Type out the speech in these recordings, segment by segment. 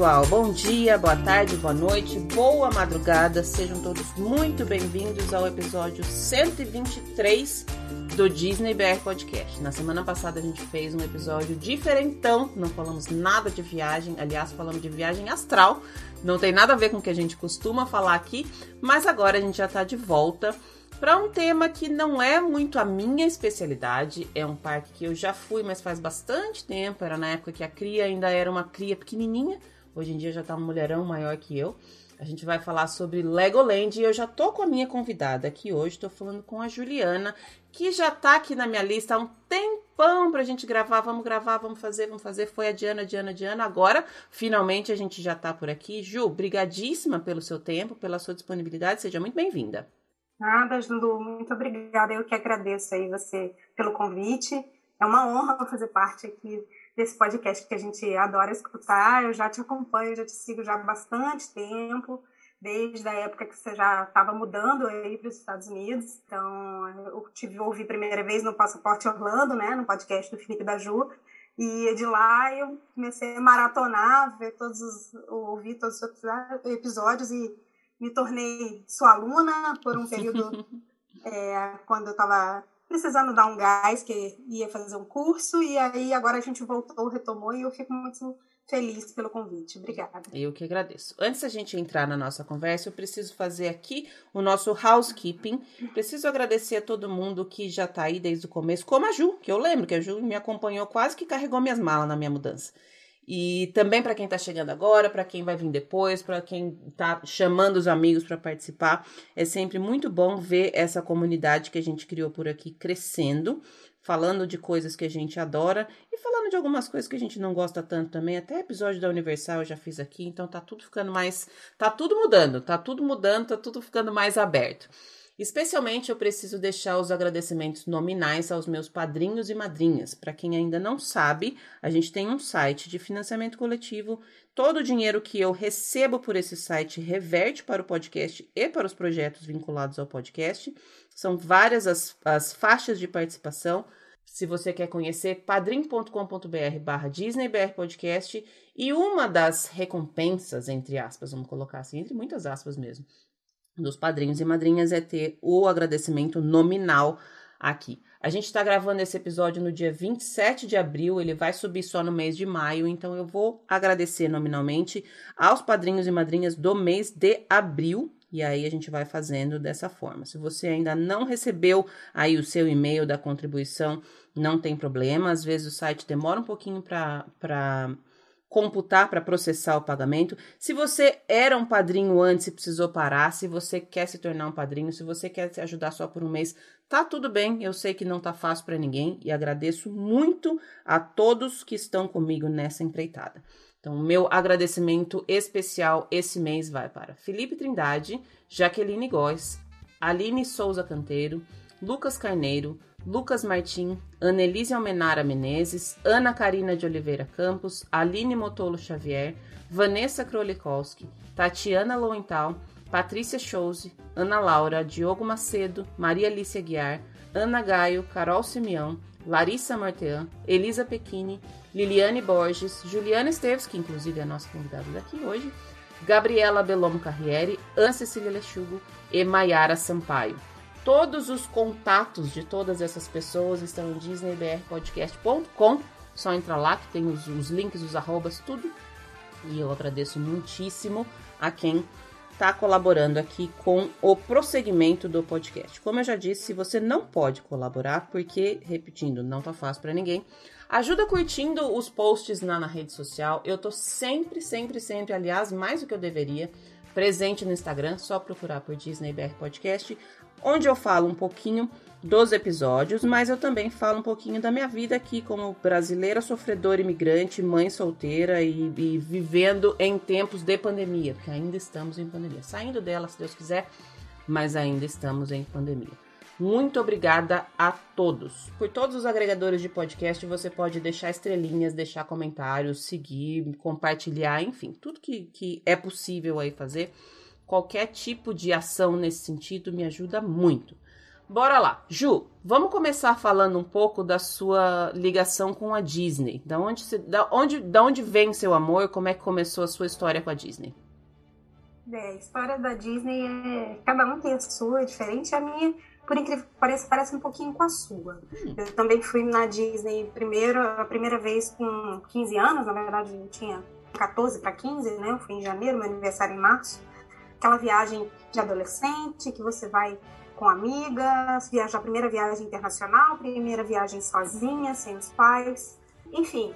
Pessoal. Bom dia, boa tarde, boa noite, boa madrugada. Sejam todos muito bem-vindos ao episódio 123 do Disney BR Podcast. Na semana passada a gente fez um episódio diferentão, não falamos nada de viagem, aliás, falamos de viagem astral. Não tem nada a ver com o que a gente costuma falar aqui, mas agora a gente já tá de volta para um tema que não é muito a minha especialidade. É um parque que eu já fui, mas faz bastante tempo. Era na época que a cria ainda era uma cria pequenininha. Hoje em dia já tá um mulherão maior que eu. A gente vai falar sobre Legoland e eu já tô com a minha convidada aqui hoje. Tô falando com a Juliana, que já tá aqui na minha lista há um tempão pra gente gravar. Vamos gravar, vamos fazer, vamos fazer. Foi a Diana, Diana, Diana. Agora, finalmente, a gente já tá por aqui. Ju, brigadíssima pelo seu tempo, pela sua disponibilidade. Seja muito bem-vinda. Nada, Lu, muito obrigada. Eu que agradeço aí você pelo convite. É uma honra fazer parte aqui desse podcast que a gente adora escutar. Eu já te acompanho, já te sigo já há bastante tempo, desde a época que você já estava mudando aí para os Estados Unidos. Então, eu tive ouvi primeira vez no Passaporte Orlando, né, no podcast do Felipe da Ju. E de lá eu comecei a maratonar, ver todos os, ouvir todos os episódios e me tornei sua aluna por um período é, quando eu estava precisando dar um gás, que ia fazer um curso, e aí agora a gente voltou, retomou, e eu fico muito feliz pelo convite. Obrigada. Eu que agradeço. Antes da gente entrar na nossa conversa, eu preciso fazer aqui o nosso housekeeping. Preciso agradecer a todo mundo que já está aí desde o começo, como a Ju, que eu lembro que a Ju me acompanhou quase que carregou minhas malas na minha mudança. E também para quem está chegando agora, para quem vai vir depois, para quem está chamando os amigos para participar, é sempre muito bom ver essa comunidade que a gente criou por aqui crescendo, falando de coisas que a gente adora e falando de algumas coisas que a gente não gosta tanto também. Até episódio da Universal eu já fiz aqui, então tá tudo ficando mais, tá tudo mudando, tá tudo mudando, tá tudo ficando mais aberto. Especialmente eu preciso deixar os agradecimentos nominais aos meus padrinhos e madrinhas. Para quem ainda não sabe, a gente tem um site de financiamento coletivo. Todo o dinheiro que eu recebo por esse site reverte para o podcast e para os projetos vinculados ao podcast. São várias as, as faixas de participação. Se você quer conhecer, padrim.com.br barra DisneyBR Podcast. E uma das recompensas, entre aspas, vamos colocar assim, entre muitas aspas mesmo, dos padrinhos e madrinhas é ter o agradecimento nominal aqui. A gente está gravando esse episódio no dia 27 de abril, ele vai subir só no mês de maio, então eu vou agradecer nominalmente aos padrinhos e madrinhas do mês de abril. E aí a gente vai fazendo dessa forma. Se você ainda não recebeu aí o seu e-mail da contribuição, não tem problema. Às vezes o site demora um pouquinho para computar para processar o pagamento. Se você era um padrinho antes e precisou parar, se você quer se tornar um padrinho, se você quer se ajudar só por um mês, tá tudo bem. Eu sei que não tá fácil para ninguém e agradeço muito a todos que estão comigo nessa empreitada. Então, meu agradecimento especial esse mês vai para Felipe Trindade, Jaqueline Góes, Aline Souza Canteiro, Lucas Carneiro, Lucas Martim, Annelise Almenara Menezes, Ana Karina de Oliveira Campos, Aline Motolo Xavier, Vanessa Krolikowski, Tatiana Lowenthal, Patrícia Chose, Ana Laura, Diogo Macedo, Maria Alice Guiar, Ana Gaio, Carol Simeão, Larissa Martean, Elisa Pequini, Liliane Borges, Juliana Esteves, que inclusive é a nossa convidada daqui hoje, Gabriela Belomo Carriere, Ana Cecília Lechugo e Maiara Sampaio. Todos os contatos de todas essas pessoas estão em disneybrpodcast.com. Só entra lá que tem os, os links, os arrobas, tudo. E eu agradeço muitíssimo a quem está colaborando aqui com o prosseguimento do podcast. Como eu já disse, você não pode colaborar, porque, repetindo, não tá fácil para ninguém. Ajuda curtindo os posts na, na rede social. Eu tô sempre, sempre, sempre, aliás, mais do que eu deveria, presente no Instagram, só procurar por Disney BR Podcast onde eu falo um pouquinho dos episódios, mas eu também falo um pouquinho da minha vida aqui como brasileira sofredora imigrante, mãe solteira e, e, vivendo em tempos de pandemia, porque ainda estamos em pandemia. Saindo dela, se Deus quiser, mas ainda estamos em pandemia. Muito obrigada a todos. Por todos os agregadores de podcast, você pode deixar estrelinhas, deixar comentários, seguir, compartilhar, enfim, tudo que, que é possível aí fazer Qualquer tipo de ação nesse sentido me ajuda muito. Bora lá. Ju, vamos começar falando um pouco da sua ligação com a Disney. Da onde, se, da onde, da onde vem seu amor? Como é que começou a sua história com a Disney? É, a história da Disney é. Cada um tem a sua, é diferente. A minha, por incrível que pareça, parece um pouquinho com a sua. Hum. Eu também fui na Disney primeiro, a primeira vez com 15 anos, na verdade eu tinha 14 para 15, né? Eu fui em janeiro, meu aniversário em março. Aquela viagem de adolescente que você vai com amigas, viajar a primeira viagem internacional, primeira viagem sozinha, sem os pais. Enfim,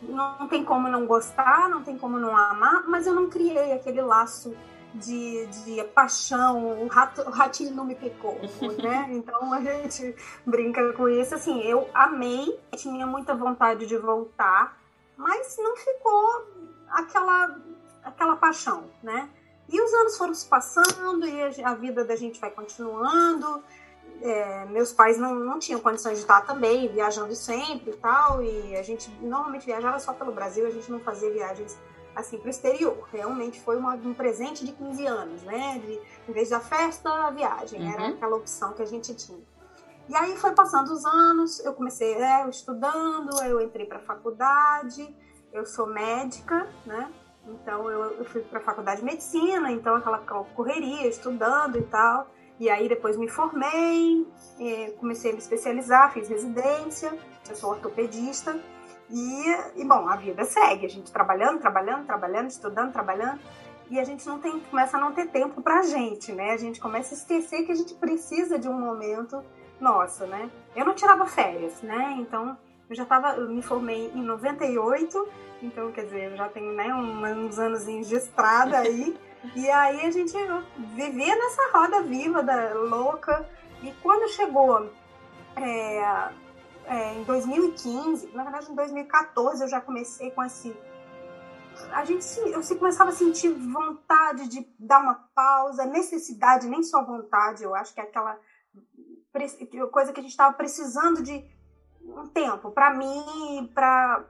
não tem como não gostar, não tem como não amar, mas eu não criei aquele laço de, de paixão, o, rato, o ratinho não me picou, né? Então a gente brinca com isso. Assim, eu amei, tinha muita vontade de voltar, mas não ficou aquela, aquela paixão, né? E os anos foram se passando e a vida da gente vai continuando é, meus pais não, não tinham condições de estar também viajando sempre e tal, e a gente normalmente viajava só pelo Brasil, a gente não fazia viagens assim para o exterior. Realmente foi uma, um presente de 15 anos, né? De, em vez da festa, a viagem, uhum. era aquela opção que a gente tinha. E aí foi passando os anos, eu comecei é, estudando, eu entrei para a faculdade, eu sou médica, né? Então eu, eu fui para a faculdade de medicina, então aquela correria, estudando e tal. E aí depois me formei, é, comecei a me especializar, fiz residência, eu sou ortopedista. E, e, bom, a vida segue, a gente trabalhando, trabalhando, trabalhando, estudando, trabalhando. E a gente não tem, começa a não ter tempo pra gente, né? A gente começa a esquecer que a gente precisa de um momento nosso, né? Eu não tirava férias, né? Então, eu já tava, eu me formei em 98, então, quer dizer, eu já tenho né, uns anos de estrada aí. E aí a gente vivia nessa roda viva, da louca. E quando chegou é, é, em 2015, na verdade em 2014 eu já comecei com esse. A gente eu começava a sentir vontade de dar uma pausa, necessidade, nem só vontade, eu acho que é aquela coisa que a gente estava precisando de um tempo para mim, para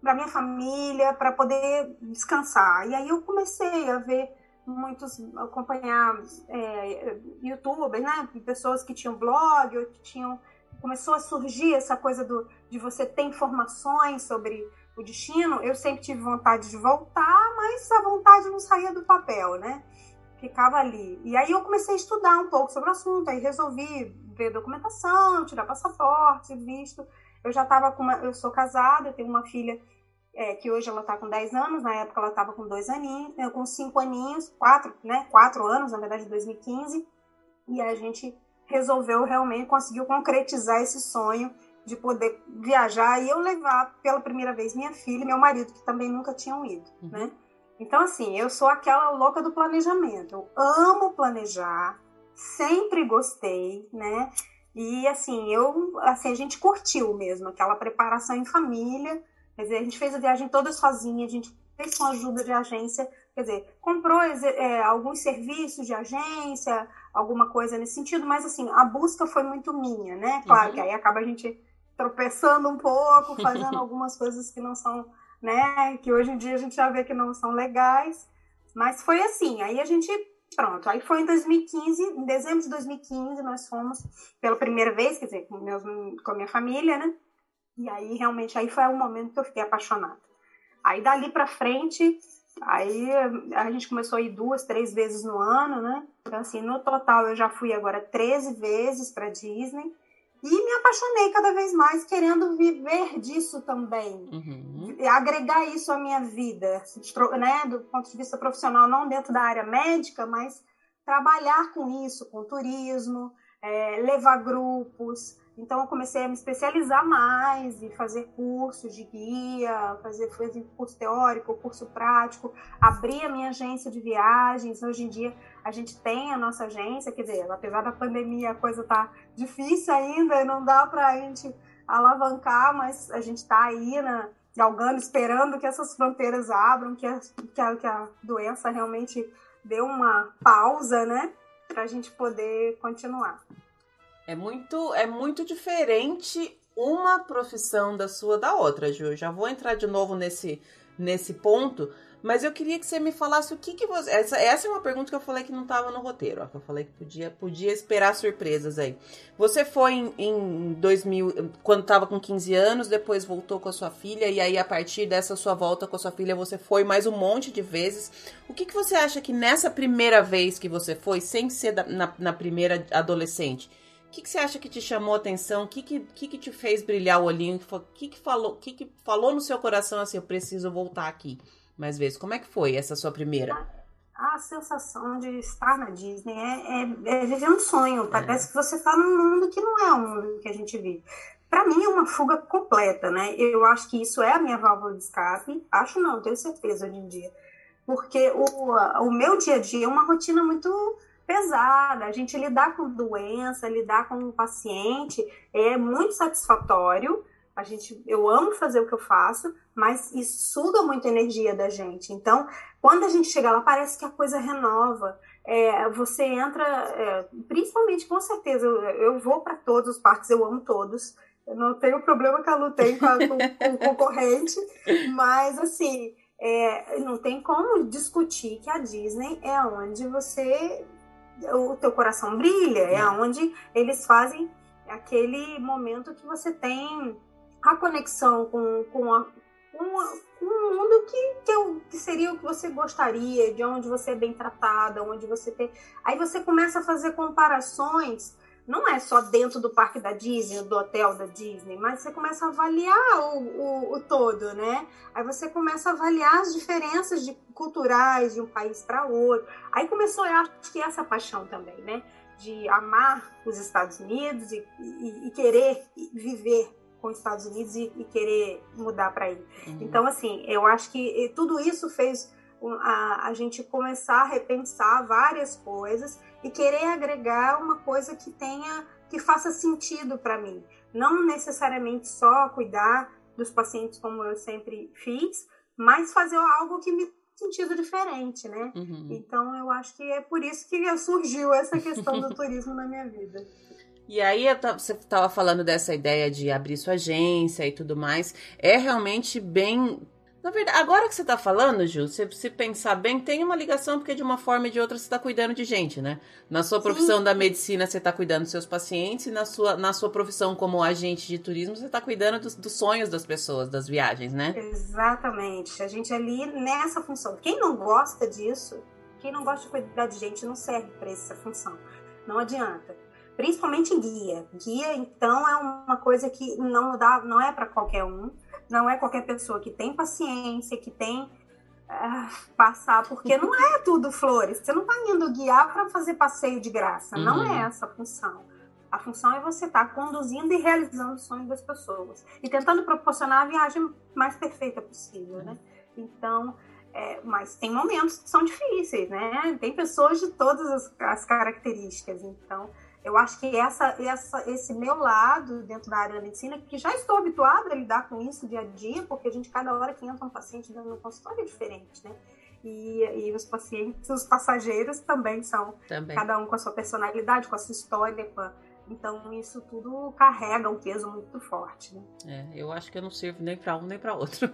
para minha família, para poder descansar. E aí eu comecei a ver muitos acompanhar é, youtubers, né? Pessoas que tinham blog ou que tinham. Começou a surgir essa coisa do, de você ter informações sobre o destino. Eu sempre tive vontade de voltar, mas a vontade não saía do papel, né? Ficava ali. E aí eu comecei a estudar um pouco sobre o assunto, aí resolvi ver documentação, tirar passaporte, visto. Eu já estava com uma. Eu sou casada, eu tenho uma filha é, que hoje ela está com 10 anos, na época ela estava com dois aninhos, com 5 aninhos, 4, né, 4 anos, na verdade, 2015, e a gente resolveu realmente, conseguiu concretizar esse sonho de poder viajar e eu levar pela primeira vez minha filha e meu marido, que também nunca tinham ido, uhum. né? Então, assim, eu sou aquela louca do planejamento. Eu amo planejar, sempre gostei, né? E, assim, eu, assim, a gente curtiu mesmo aquela preparação em família, Quer dizer, a gente fez a viagem toda sozinha, a gente fez com ajuda de agência, quer dizer, comprou é, alguns serviços de agência, alguma coisa nesse sentido, mas assim, a busca foi muito minha, né? Claro uhum. que aí acaba a gente tropeçando um pouco, fazendo algumas coisas que não são, né? Que hoje em dia a gente já vê que não são legais, mas foi assim. Aí a gente, pronto, aí foi em 2015, em dezembro de 2015, nós fomos pela primeira vez, quer dizer, com, meus, com a minha família, né? E aí, realmente, aí foi o momento que eu fiquei apaixonada. Aí, dali pra frente, aí a gente começou a ir duas, três vezes no ano, né? Então, assim, no total, eu já fui agora 13 vezes pra Disney. E me apaixonei cada vez mais, querendo viver disso também. Uhum. Agregar isso à minha vida, né? Do ponto de vista profissional, não dentro da área médica, mas trabalhar com isso, com turismo, é, levar grupos, então, eu comecei a me especializar mais e fazer cursos de guia, fazer, fazer curso teórico, curso prático, abrir a minha agência de viagens. Hoje em dia, a gente tem a nossa agência, quer dizer, apesar da pandemia, a coisa tá difícil ainda, não dá para a gente alavancar, mas a gente está aí na, galgando, esperando que essas fronteiras abram, que a, que a, que a doença realmente dê uma pausa, né? Para a gente poder continuar. É muito, é muito diferente uma profissão da sua da outra, Ju. Já vou entrar de novo nesse, nesse ponto, Mas eu queria que você me falasse o que, que você. Essa, essa é uma pergunta que eu falei que não estava no roteiro, ó, que eu falei que podia, podia esperar surpresas aí. Você foi em, em 2000, quando estava com 15 anos, depois voltou com a sua filha, e aí a partir dessa sua volta com a sua filha, você foi mais um monte de vezes. O que, que você acha que nessa primeira vez que você foi, sem ser da, na, na primeira adolescente, o que, que, você acha que te chamou a atenção? O que, que, que, que te fez brilhar o olhinho? O que, que, falou, que, que falou no seu coração assim, eu preciso voltar aqui mais vezes? Como é que foi essa sua primeira? A, a sensação de estar na Disney é, é, é viver um sonho. É. Parece que você está num mundo que não é o mundo que a gente vive. Para mim é uma fuga completa, né? Eu acho que isso é a minha válvula de escape. Acho não, tenho certeza hoje em dia. Porque o, o meu dia a dia é uma rotina muito pesada. A gente lidar com doença, lidar com um paciente é muito satisfatório. A gente, eu amo fazer o que eu faço, mas isso suga muita energia da gente. Então, quando a gente chega lá, parece que a coisa renova. É, você entra, é, principalmente com certeza, eu, eu vou para todos os parques, eu amo todos. Eu não tenho problema que a Lu tem com, a, com, com o concorrente, mas assim, é, não tem como discutir que a Disney é onde você o teu coração brilha, é, é onde eles fazem aquele momento que você tem a conexão com, com, a, com, a, com um mundo que, que, eu, que, seria o que você gostaria, de onde você é bem tratada, onde você tem. Aí você começa a fazer comparações não é só dentro do parque da Disney, do hotel da Disney, mas você começa a avaliar o, o, o todo, né? Aí você começa a avaliar as diferenças de, culturais de um país para outro. Aí começou, eu acho que essa paixão também, né? De amar os Estados Unidos e, e, e querer viver com os Estados Unidos e, e querer mudar para aí. Uhum. Então, assim, eu acho que tudo isso fez a, a gente começar a repensar várias coisas e querer agregar uma coisa que tenha que faça sentido para mim, não necessariamente só cuidar dos pacientes como eu sempre fiz, mas fazer algo que me sentido diferente, né? Uhum. Então eu acho que é por isso que surgiu essa questão do turismo na minha vida. E aí, você estava falando dessa ideia de abrir sua agência e tudo mais. É realmente bem na verdade, agora que você tá falando, Ju, se, se pensar bem, tem uma ligação, porque de uma forma e de outra você tá cuidando de gente, né? Na sua profissão Sim. da medicina, você tá cuidando dos seus pacientes, e na sua, na sua profissão como agente de turismo, você tá cuidando dos, dos sonhos das pessoas, das viagens, né? Exatamente. A gente ali nessa função. Quem não gosta disso, quem não gosta de cuidar de gente, não serve para essa função. Não adianta principalmente guia. Guia, então, é uma coisa que não dá, não é para qualquer um não é qualquer pessoa que tem paciência, que tem uh, passar, porque não é tudo flores. Você não está indo guiar para fazer passeio de graça. Uhum. Não é essa a função. A função é você estar tá conduzindo e realizando os sonhos das pessoas e tentando proporcionar a viagem mais perfeita possível, né? Então, é, mas tem momentos que são difíceis, né? Tem pessoas de todas as, as características. Então, eu acho que essa, essa, esse meu lado dentro da área da medicina, que já estou habituada a lidar com isso dia a dia, porque a gente, cada hora que entra um paciente dentro do consultório é diferente, né? E, e os pacientes, os passageiros também são, também. cada um com a sua personalidade, com a sua história, com a, então isso tudo carrega um peso muito forte. Né? É, eu acho que eu não sirvo nem para um nem para outro.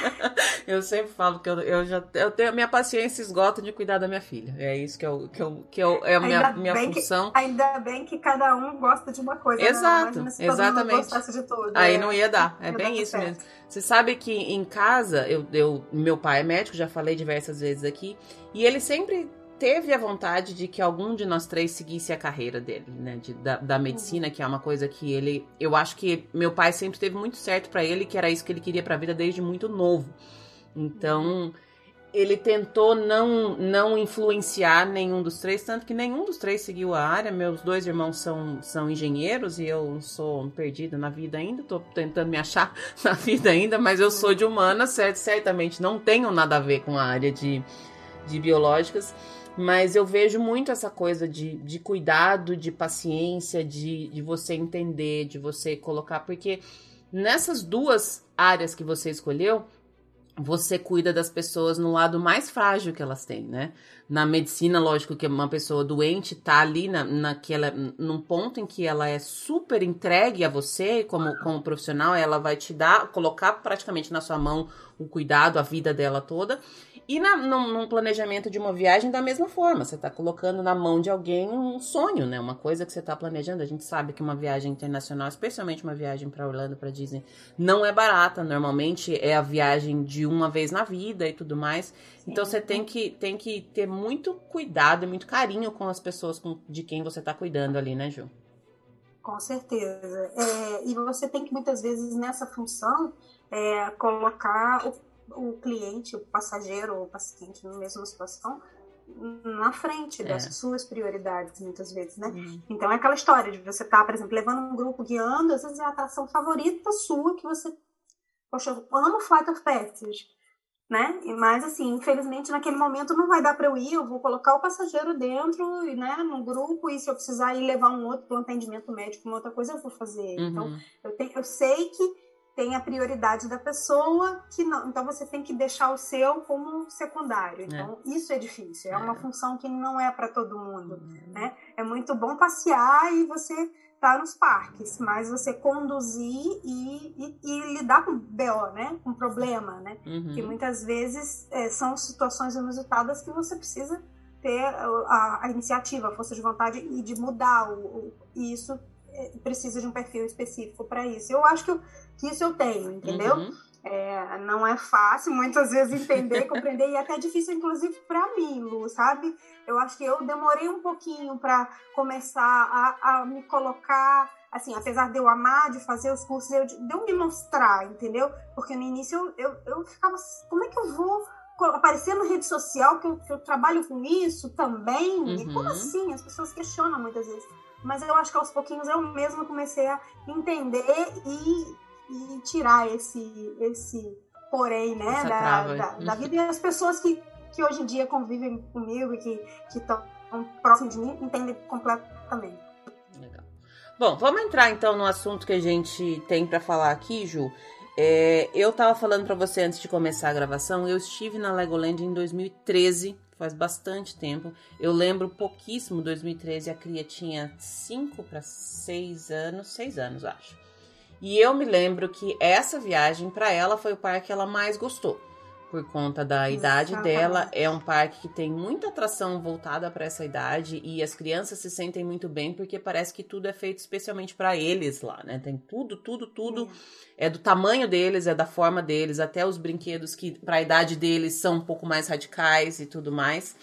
eu sempre falo que eu, eu já eu tenho minha paciência esgota de cuidar da minha filha. É isso que eu que eu, que eu é a minha, minha função. Que, ainda bem que cada um gosta de uma coisa. Né? Exato, né? exatamente. de tudo, Aí é, não ia dar. É bem isso certo. mesmo. Você sabe que em casa eu, eu meu pai é médico, já falei diversas vezes aqui, e ele sempre teve a vontade de que algum de nós três seguisse a carreira dele, né? De, da, da medicina, que é uma coisa que ele. Eu acho que meu pai sempre teve muito certo para ele, que era isso que ele queria pra vida desde muito novo. Então, ele tentou não, não influenciar nenhum dos três, tanto que nenhum dos três seguiu a área. Meus dois irmãos são, são engenheiros e eu sou perdida na vida ainda, tô tentando me achar na vida ainda, mas eu sou de humana, certo? Certamente não tenho nada a ver com a área de, de biológicas. Mas eu vejo muito essa coisa de, de cuidado, de paciência, de, de você entender, de você colocar. Porque nessas duas áreas que você escolheu, você cuida das pessoas no lado mais frágil que elas têm, né? Na medicina, lógico que uma pessoa doente tá ali na, naquela, num ponto em que ela é super entregue a você como, como profissional, ela vai te dar, colocar praticamente na sua mão o cuidado, a vida dela toda. E na, num, num, planejamento de uma viagem, da mesma forma, você está colocando na mão de alguém um sonho, né? Uma coisa que você está planejando. A gente sabe que uma viagem internacional, especialmente uma viagem para Orlando, para Disney, não é barata. Normalmente é a viagem de uma vez na vida e tudo mais. Sim. Então você tem que, tem que ter muito cuidado e muito carinho com as pessoas com, de quem você está cuidando ali, né, Ju? Com certeza. É, e você tem que muitas vezes nessa função é, colocar o o cliente, o passageiro ou o paciente na mesma situação na frente é. das suas prioridades, muitas vezes, né? Uhum. Então é aquela história de você estar, tá, por exemplo, levando um grupo guiando, às vezes é a atração favorita sua que você. Poxa, eu amo Flight of Passage, né? Mas assim, infelizmente naquele momento não vai dar para eu ir, eu vou colocar o passageiro dentro, né, no grupo, e se eu precisar ir levar um outro para um atendimento médico, uma outra coisa, eu vou fazer. Então, uhum. Então, eu, tenho, eu sei que tem a prioridade da pessoa que não. Então você tem que deixar o seu como secundário. É. Então é. isso é difícil. É, é, uma função que não é para todo mundo, uhum. né? É muito bom passear e você tá nos parques, mas você conduzir e, e, e lidar com BO, né? Com problema, né? Uhum. Que muitas vezes é, são situações inusitadas que você precisa ter a, a, iniciativa, a força de vontade e de mudar o, o e isso é, precisa de um perfil específico para isso. Eu acho que, eu, que isso eu tenho, entendeu? Uhum. É, não é fácil muitas vezes entender, compreender, e é até difícil, inclusive, para mim, Lu, sabe? Eu acho que eu demorei um pouquinho para começar a, a, me colocar, assim, apesar de eu amar de fazer os cursos, eu, de eu me mostrar, entendeu? Porque no início eu, eu, eu ficava, assim, como é que eu vou aparecer na rede social que eu, que eu trabalho com isso também? Uhum. E como assim? As pessoas questionam muitas vezes mas eu acho que aos pouquinhos eu mesma comecei a entender e, e tirar esse, esse porém, né, da, da, da, vida. E as pessoas que, que hoje em dia convivem comigo e que estão próximos de mim entendem completamente. Legal. Bom, vamos entrar então no assunto que a gente tem para falar aqui, Ju. É, eu tava falando para você antes de começar a gravação, eu estive na Legoland em 2013 faz bastante tempo. Eu lembro pouquíssimo, 2013 a cria tinha 5 para 6 anos, 6 anos acho. E eu me lembro que essa viagem para ela foi o parque que ela mais gostou por conta da idade dela. É um parque que tem muita atração voltada para essa idade e as crianças se sentem muito bem porque parece que tudo é feito especialmente para eles lá, né? Tem tudo, tudo, tudo é. é do tamanho deles, é da forma deles, até os brinquedos que para a idade deles são um pouco mais radicais e tudo mais.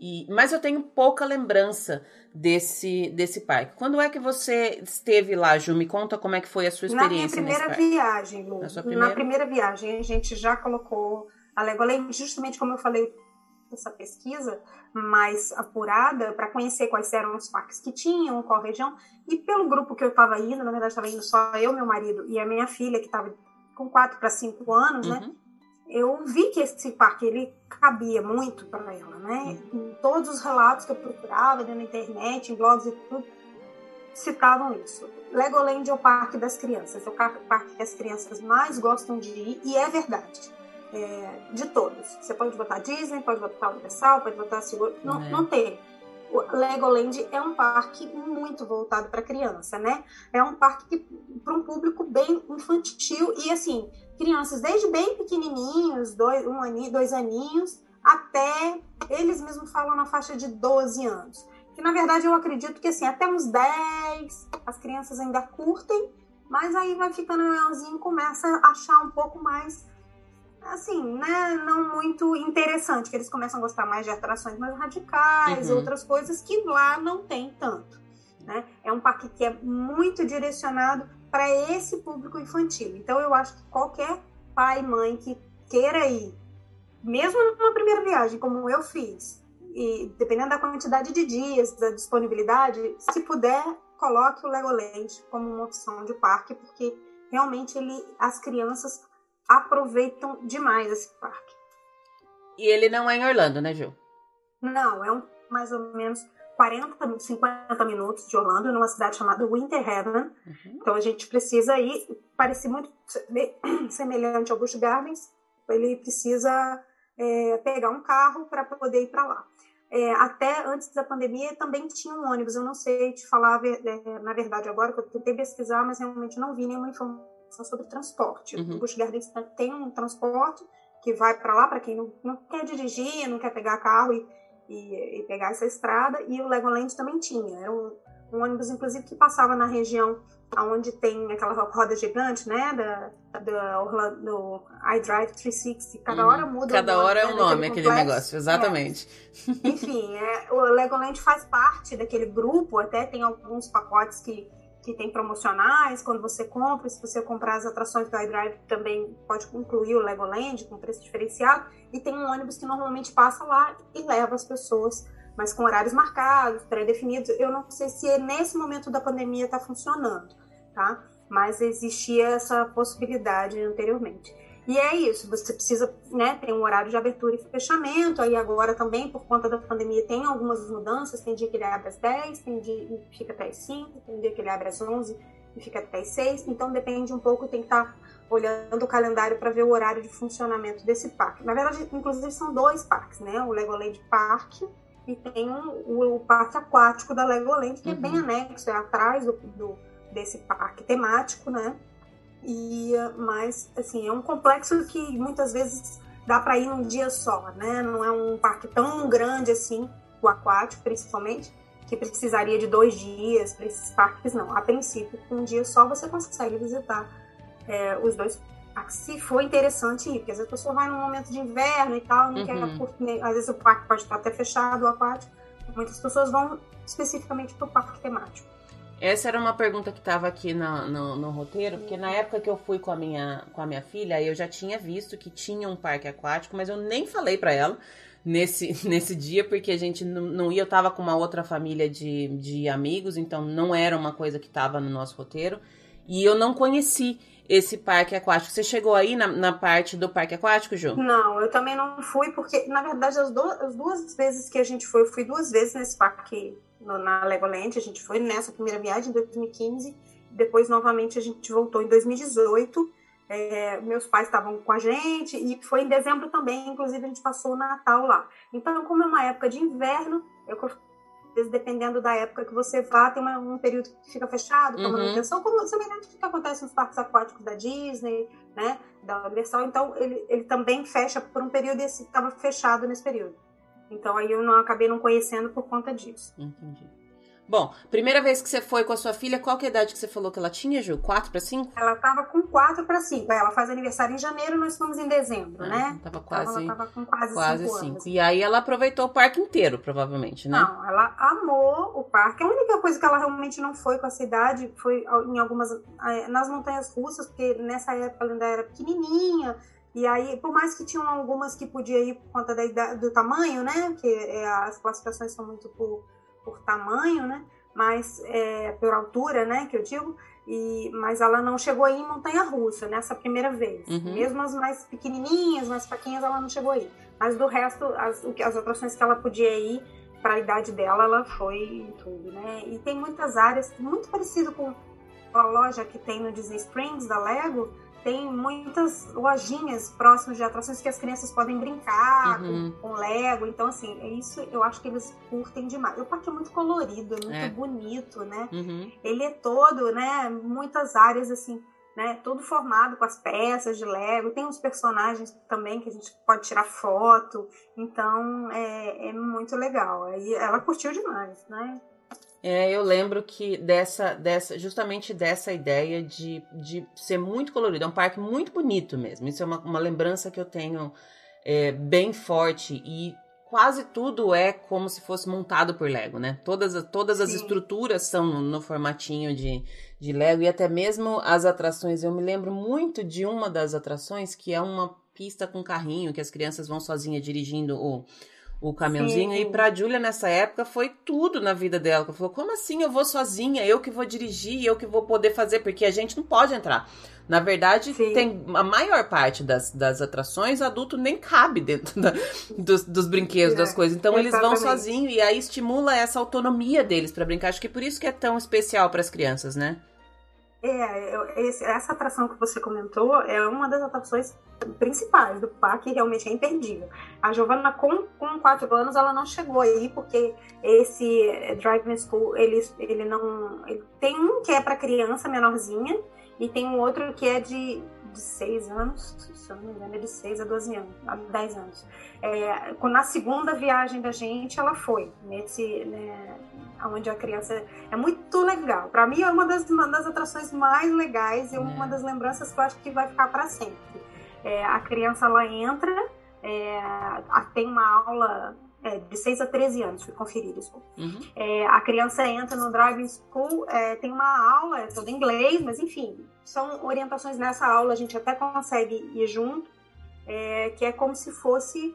E, mas eu tenho pouca lembrança desse, desse parque. Quando é que você esteve lá, Ju? Me conta como é que foi a sua experiência Na minha primeira viagem, Lu. Na, primeira... Na primeira viagem, a gente já colocou a Legoland, justamente como eu falei, essa pesquisa mais apurada para conhecer quais eram os parques que tinham, qual região. E pelo grupo que eu estava indo, na verdade estava indo só eu, meu marido e a minha filha, que estava com 4 para 5 anos, né? uhum. né? Eu vi que esse parque ele cabia muito para ela, né? Uhum. Em todos os relatos que eu procurava na internet, em blogs e tudo, citavam isso. Legoland é o parque das crianças, é o parque que as crianças mais gostam de ir, e é verdade é, de todos. Você pode botar Disney, pode botar Universal, pode botar Seguro. Não, é. não tem. O Legoland é um parque muito voltado para criança, né? É um parque para um público bem infantil e assim, crianças desde bem pequenininhos, dois, um aninho, dois aninhos, até eles mesmos falam na faixa de 12 anos. Que na verdade eu acredito que assim, até uns 10 as crianças ainda curtem, mas aí vai ficando maiorzinho e começa a achar um pouco mais assim, né, não muito interessante, que eles começam a gostar mais de atrações mais radicais, uhum. outras coisas que lá não tem tanto. Né? É um parque que é muito direcionado para esse público infantil. Então eu acho que qualquer pai, mãe que queira ir, mesmo numa primeira viagem, como eu fiz, e dependendo da quantidade de dias, da disponibilidade, se puder, coloque o Legoland como uma opção de parque, porque realmente ele, as crianças aproveitam demais esse parque. E ele não é em Orlando, né, Gil? Não, é um, mais ou menos 40, 50 minutos de Orlando, numa cidade chamada Winter Haven. Uhum. Então a gente precisa ir, parece muito semelhante ao Busch Gardens, ele precisa é, pegar um carro para poder ir para lá. É, até antes da pandemia também tinha um ônibus, eu não sei te falar é, na verdade agora, que eu tentei pesquisar, mas realmente não vi nenhuma informação sobre transporte. Uhum. O Busch Gardens tem um transporte que vai para lá, para quem não, não, quer dirigir, não quer pegar carro e, e, e, pegar essa estrada, e o Legoland também tinha. Era um, um ônibus, inclusive, que passava na região onde tem aquela roda gigante, né, da, da Orlando iDrive 360, cada hora muda. Cada nome, hora é um né, nome, aquele negócio, exatamente. É. Enfim, é, o Legoland faz parte daquele grupo, até tem alguns pacotes que que tem promocionais quando você compra. Se você comprar as atrações do iDrive, também pode incluir o Legoland com preço diferenciado. E tem um ônibus que normalmente passa lá e leva as pessoas, mas com horários marcados, pré-definidos. Eu não sei se nesse momento da pandemia está funcionando, tá? Mas existia essa possibilidade anteriormente. E é isso, você precisa né, ter um horário de abertura e fechamento. Aí agora também, por conta da pandemia, tem algumas mudanças. Tem dia que ele abre às 10, tem dia que fica até às 5, tem dia que ele abre às 11 e fica até às 6. Então depende um pouco, tem que estar olhando o calendário para ver o horário de funcionamento desse parque. Na verdade, inclusive são dois parques, né? O Legoland Park e tem um, o, o, parque aquático da Legoland, que uhum. é bem uhum. anexo, é atrás do, do, desse parque temático, né? E, mas, assim, é um complexo que muitas vezes dá para ir num dia só, né? Não é um parque tão grande assim, o aquático principalmente, que precisaria de dois dias para esses parques, não. A princípio, com um dia só você consegue visitar é, os dois parques. Se for interessante ir, porque às vezes a pessoa vai num momento de inverno e tal, não uhum. quer curtir, às vezes o parque pode estar até fechado, o aquático. Muitas pessoas vão especificamente para o parque temático. Essa era uma pergunta que estava aqui no, no, no, roteiro, porque na época que eu fui com a, minha, com a minha filha, eu já tinha visto que tinha um parque aquático, mas eu nem falei para ela nesse, nesse dia, porque a gente não, não ia, eu tava com uma outra família de, de amigos, então não era uma coisa que estava no nosso roteiro. E eu não conheci esse parque aquático. Você chegou aí na, na parte do parque aquático, Ju? Não, eu também não fui, porque, na verdade, as, do, as duas vezes que a gente foi, eu fui duas vezes nesse parque no, na Legoland. A gente foi nessa primeira viagem em 2015, depois novamente a gente voltou em 2018. É, meus pais estavam com a gente e foi em dezembro também, inclusive a gente passou o Natal lá. Então, como é uma época de inverno, eu dependendo da época que você vá, tem uma, um período que fica fechado com uhum. manutenção, como semelhante ao que acontece nos parques aquáticos da Disney, né, da Universal. Então, ele, ele também fecha por um período e esse estava fechado nesse período. Então aí eu não acabei não conhecendo por conta disso. Entendi. Bom, primeira vez que você foi com a sua filha, qual que é a idade que você falou que ela tinha, Ju? 4 para 5? Ela tava com 4 para 5. Ela faz aniversário em janeiro, nós fomos em dezembro, ah, né? Tava quase. Então ela tava com quase 5 quase cinco anos. E aí ela aproveitou o parque inteiro, provavelmente, né? Não, ela amou o parque. A única coisa que ela realmente não foi com a cidade foi em algumas. Eh, nas montanhas russas, porque nessa época ela ainda era pequenininha e aí, por mais que tinham algumas que podia ir por conta da do tamanho, né? Que é, as classificações são muito por, por tamanho, né? Mas é, por altura, né? Que eu digo. E, mas ela não chegou aí em montanha russa nessa primeira vez. Uhum. Mesmo as mais pequenininhas, mais fraquinhas, ela não chegou aí. Mas do resto, as, as atrações que ela podia ir para a idade dela, ela foi em tudo, né? E tem muitas áreas muito parecido com a loja que tem no Disney Springs da Lego tem muitas lojinhas próximas de atrações que as crianças podem brincar uhum. com, com, Lego. Então, assim, é isso eu acho que eles curtem demais. O parque é muito colorido, é muito é. bonito, né? Uhum. Ele é todo, né? Muitas áreas, assim, né? Todo formado com as peças de Lego. Tem uns personagens também que a gente pode tirar foto. Então, é, é muito legal. E ela curtiu demais, né? É, eu lembro que dessa, dessa, justamente dessa ideia de, de ser muito colorido. É um parque muito bonito mesmo. Isso é uma, uma lembrança que eu tenho é, bem forte. E quase tudo é como se fosse montado por Lego, né? Todas, todas as estruturas são no, formatinho de, de Lego. E até mesmo as atrações. Eu me lembro muito de uma das atrações que é uma pista com carrinho, que as crianças vão sozinhas dirigindo o o caminhãozinho. Sim. E pra Júlia, nessa época, foi tudo na vida dela. Ela falou: como assim eu vou sozinha? Eu que vou dirigir, eu que vou poder fazer, porque a gente não pode entrar. Na verdade, Sim. tem a maior parte das, das atrações, adulto nem cabe dentro da, dos, dos brinquedos, é, das coisas. Então exatamente. eles vão sozinhos e aí estimula essa autonomia deles para brincar. Acho que por isso que é tão especial para as crianças, né? É, esse, essa atração que você comentou é uma das atrações principais do parque, realmente é imperdível. A Giovanna, com, com quatro anos, ela não chegou aí, porque esse Driving School, ele, ele não. Ele tem um que é para criança menorzinha, e tem um outro que é de de 6 anos, se eu não me engano, é de 6 a 12 anos, a 10 anos. É, na segunda viagem da gente, ela foi nesse, né, onde a criança é muito legal. Para mim é uma das, uma das atrações mais legais e uma é. das lembranças que eu acho que vai ficar para sempre. É, a criança ela entra, é, tem uma aula é, de 6 a 13 anos, fui conferir isso. Uhum. É, a criança entra no driving school, é, tem uma aula, é todo em inglês, mas enfim, são orientações nessa aula, a gente até consegue ir junto, é, que é como se fosse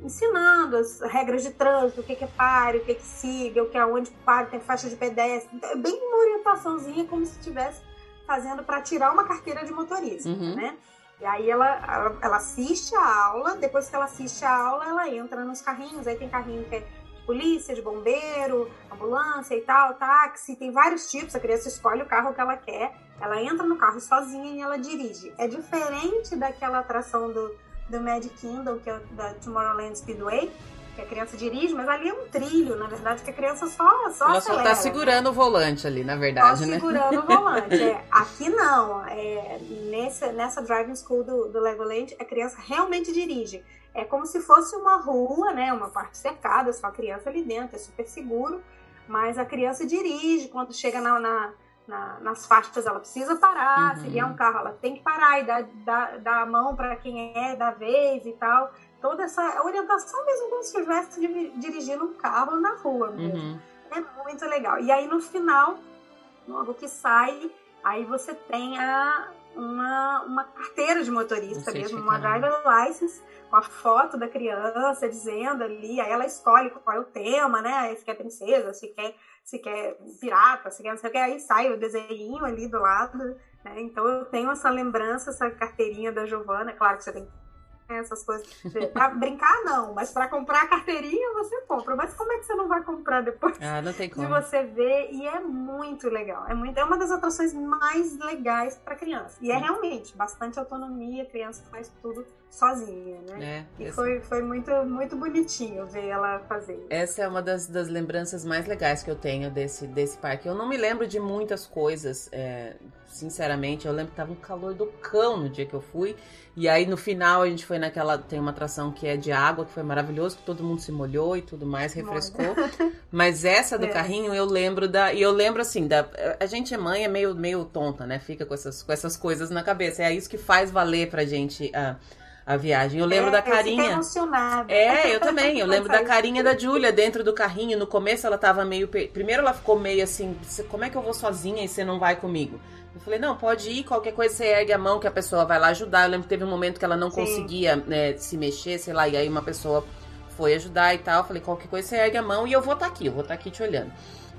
ensinando as regras de trânsito, o que, que é pare, o que, que siga, o que é onde pare, tem faixa de pedestre, então, é bem uma orientaçãozinha como se estivesse fazendo para tirar uma carteira de motorista, uhum. né? E aí ela, ela, ela, assiste a aula, depois que ela assiste a aula, ela entra nos carrinhos, aí tem carrinho que é de polícia, de bombeiro, ambulância e tal, táxi, tem vários tipos, a criança escolhe o carro que ela quer, ela entra no carro sozinha e ela dirige. É diferente daquela atração do, do Magic Kingdom, que é da Tomorrowland Speedway, que a criança dirige, mas ali é um trilho, na verdade, que a criança só só Ela acelera, só tá segurando né? o volante ali, na verdade, só né? segurando o volante. É, aqui não. É, nessa, nessa driving school do, do Legoland, a criança realmente dirige. É como se fosse uma rua, né? Uma parte cercada, só a criança ali dentro, é super seguro. Mas a criança dirige quando chega na, na na, nas faixas ela precisa parar, uhum. se vier um carro ela tem que parar e dar, dar, dar a mão para quem é da vez e tal toda essa orientação mesmo como se estivesse dirigindo um carro na rua mesmo. Uhum. É muito legal. E aí no final, logo que sai, aí você tem a, uma, uma carteira de motorista mesmo, uma driver license, com a foto da criança dizendo ali, aí ela escolhe qual é o tema, né? Se quer princesa, se quer, se quer pirata, se quer não sei o que, aí sai o desenho ali do lado. Né? Então eu tenho essa lembrança, essa carteirinha da Giovana, claro que você tem essas coisas. Pra brincar, não, mas para comprar a carteirinha você compra. Mas como é que você não vai comprar depois ah, não tem como. de você ver? E é muito legal. É, muito, é uma das atrações mais legais para criança. E é, é realmente bastante autonomia, a criança faz tudo sozinha, né? É, e foi, foi muito, muito bonitinho ver ela fazer. Essa é uma das, das lembranças mais legais que eu tenho desse, desse parque. Eu não me lembro de muitas coisas, é, sinceramente. Eu lembro que tava um calor do cão no dia que eu fui. E aí no final a gente foi naquela. Tem uma atração que é de água, que foi maravilhoso, que todo mundo se molhou e tudo mais, refrescou. Mas essa do é. carrinho eu lembro da. E eu lembro assim, da, a gente é mãe, é meio, meio tonta, né? Fica com essas, com essas coisas na cabeça. É isso que faz valer pra gente. Uh, a viagem. Eu lembro é, da carinha. emocionada. É, eu também. Eu lembro da carinha da Júlia dentro do carrinho. No começo ela tava meio. Primeiro ela ficou meio assim: como é que eu vou sozinha e você não vai comigo? Eu falei, não, pode ir, qualquer coisa você ergue a mão que a pessoa vai lá ajudar. Eu lembro que teve um momento que ela não Sim. conseguia né, se mexer, sei lá, e aí uma pessoa foi ajudar e tal. Eu falei, qualquer coisa você ergue a mão e eu vou estar tá aqui, eu vou estar tá aqui te olhando.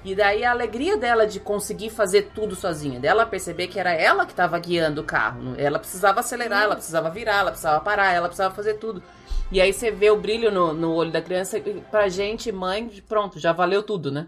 E daí a alegria dela de conseguir fazer tudo sozinha, dela perceber que era ela que estava guiando o carro. Ela precisava acelerar, ela precisava virar, ela precisava parar, ela precisava fazer tudo. E aí você vê o brilho no, no olho da criança, pra gente, mãe, pronto, já valeu tudo, né?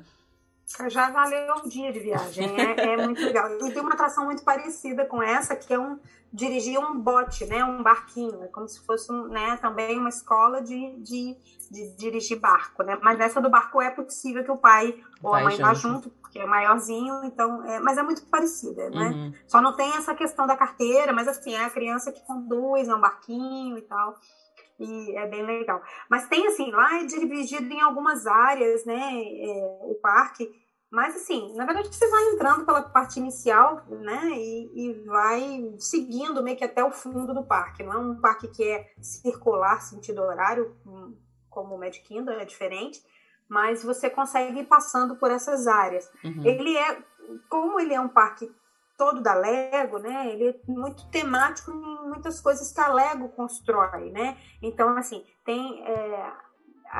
Já valeu um dia de viagem, é, é, muito legal. E tem uma atração muito parecida com essa, que é um dirigir um bote, né, um barquinho, é como se fosse um, né, também uma escola de, de, de dirigir barco, né? Mas nessa do barco é possível que o pai ou a mãe junto. vá junto, porque é maiorzinho, então, é, mas é muito parecida, né? Uhum. Só não tem essa questão da carteira, mas assim, é a criança que conduz, é um barquinho e tal e é bem legal. Mas tem assim, lá é dividido em algumas áreas, né, é, o parque, mas assim, na verdade você vai entrando pela parte inicial, né, e, e, vai seguindo meio que até o fundo do parque. Não é um parque que é circular, sentido horário, hum, como o Magic Kingdom, é diferente, mas você consegue ir passando por essas áreas. Uhum. Ele é, como ele é um parque todo da Lego, né? Ele é muito temático em muitas coisas que a Lego constrói, né? Então, assim, tem é,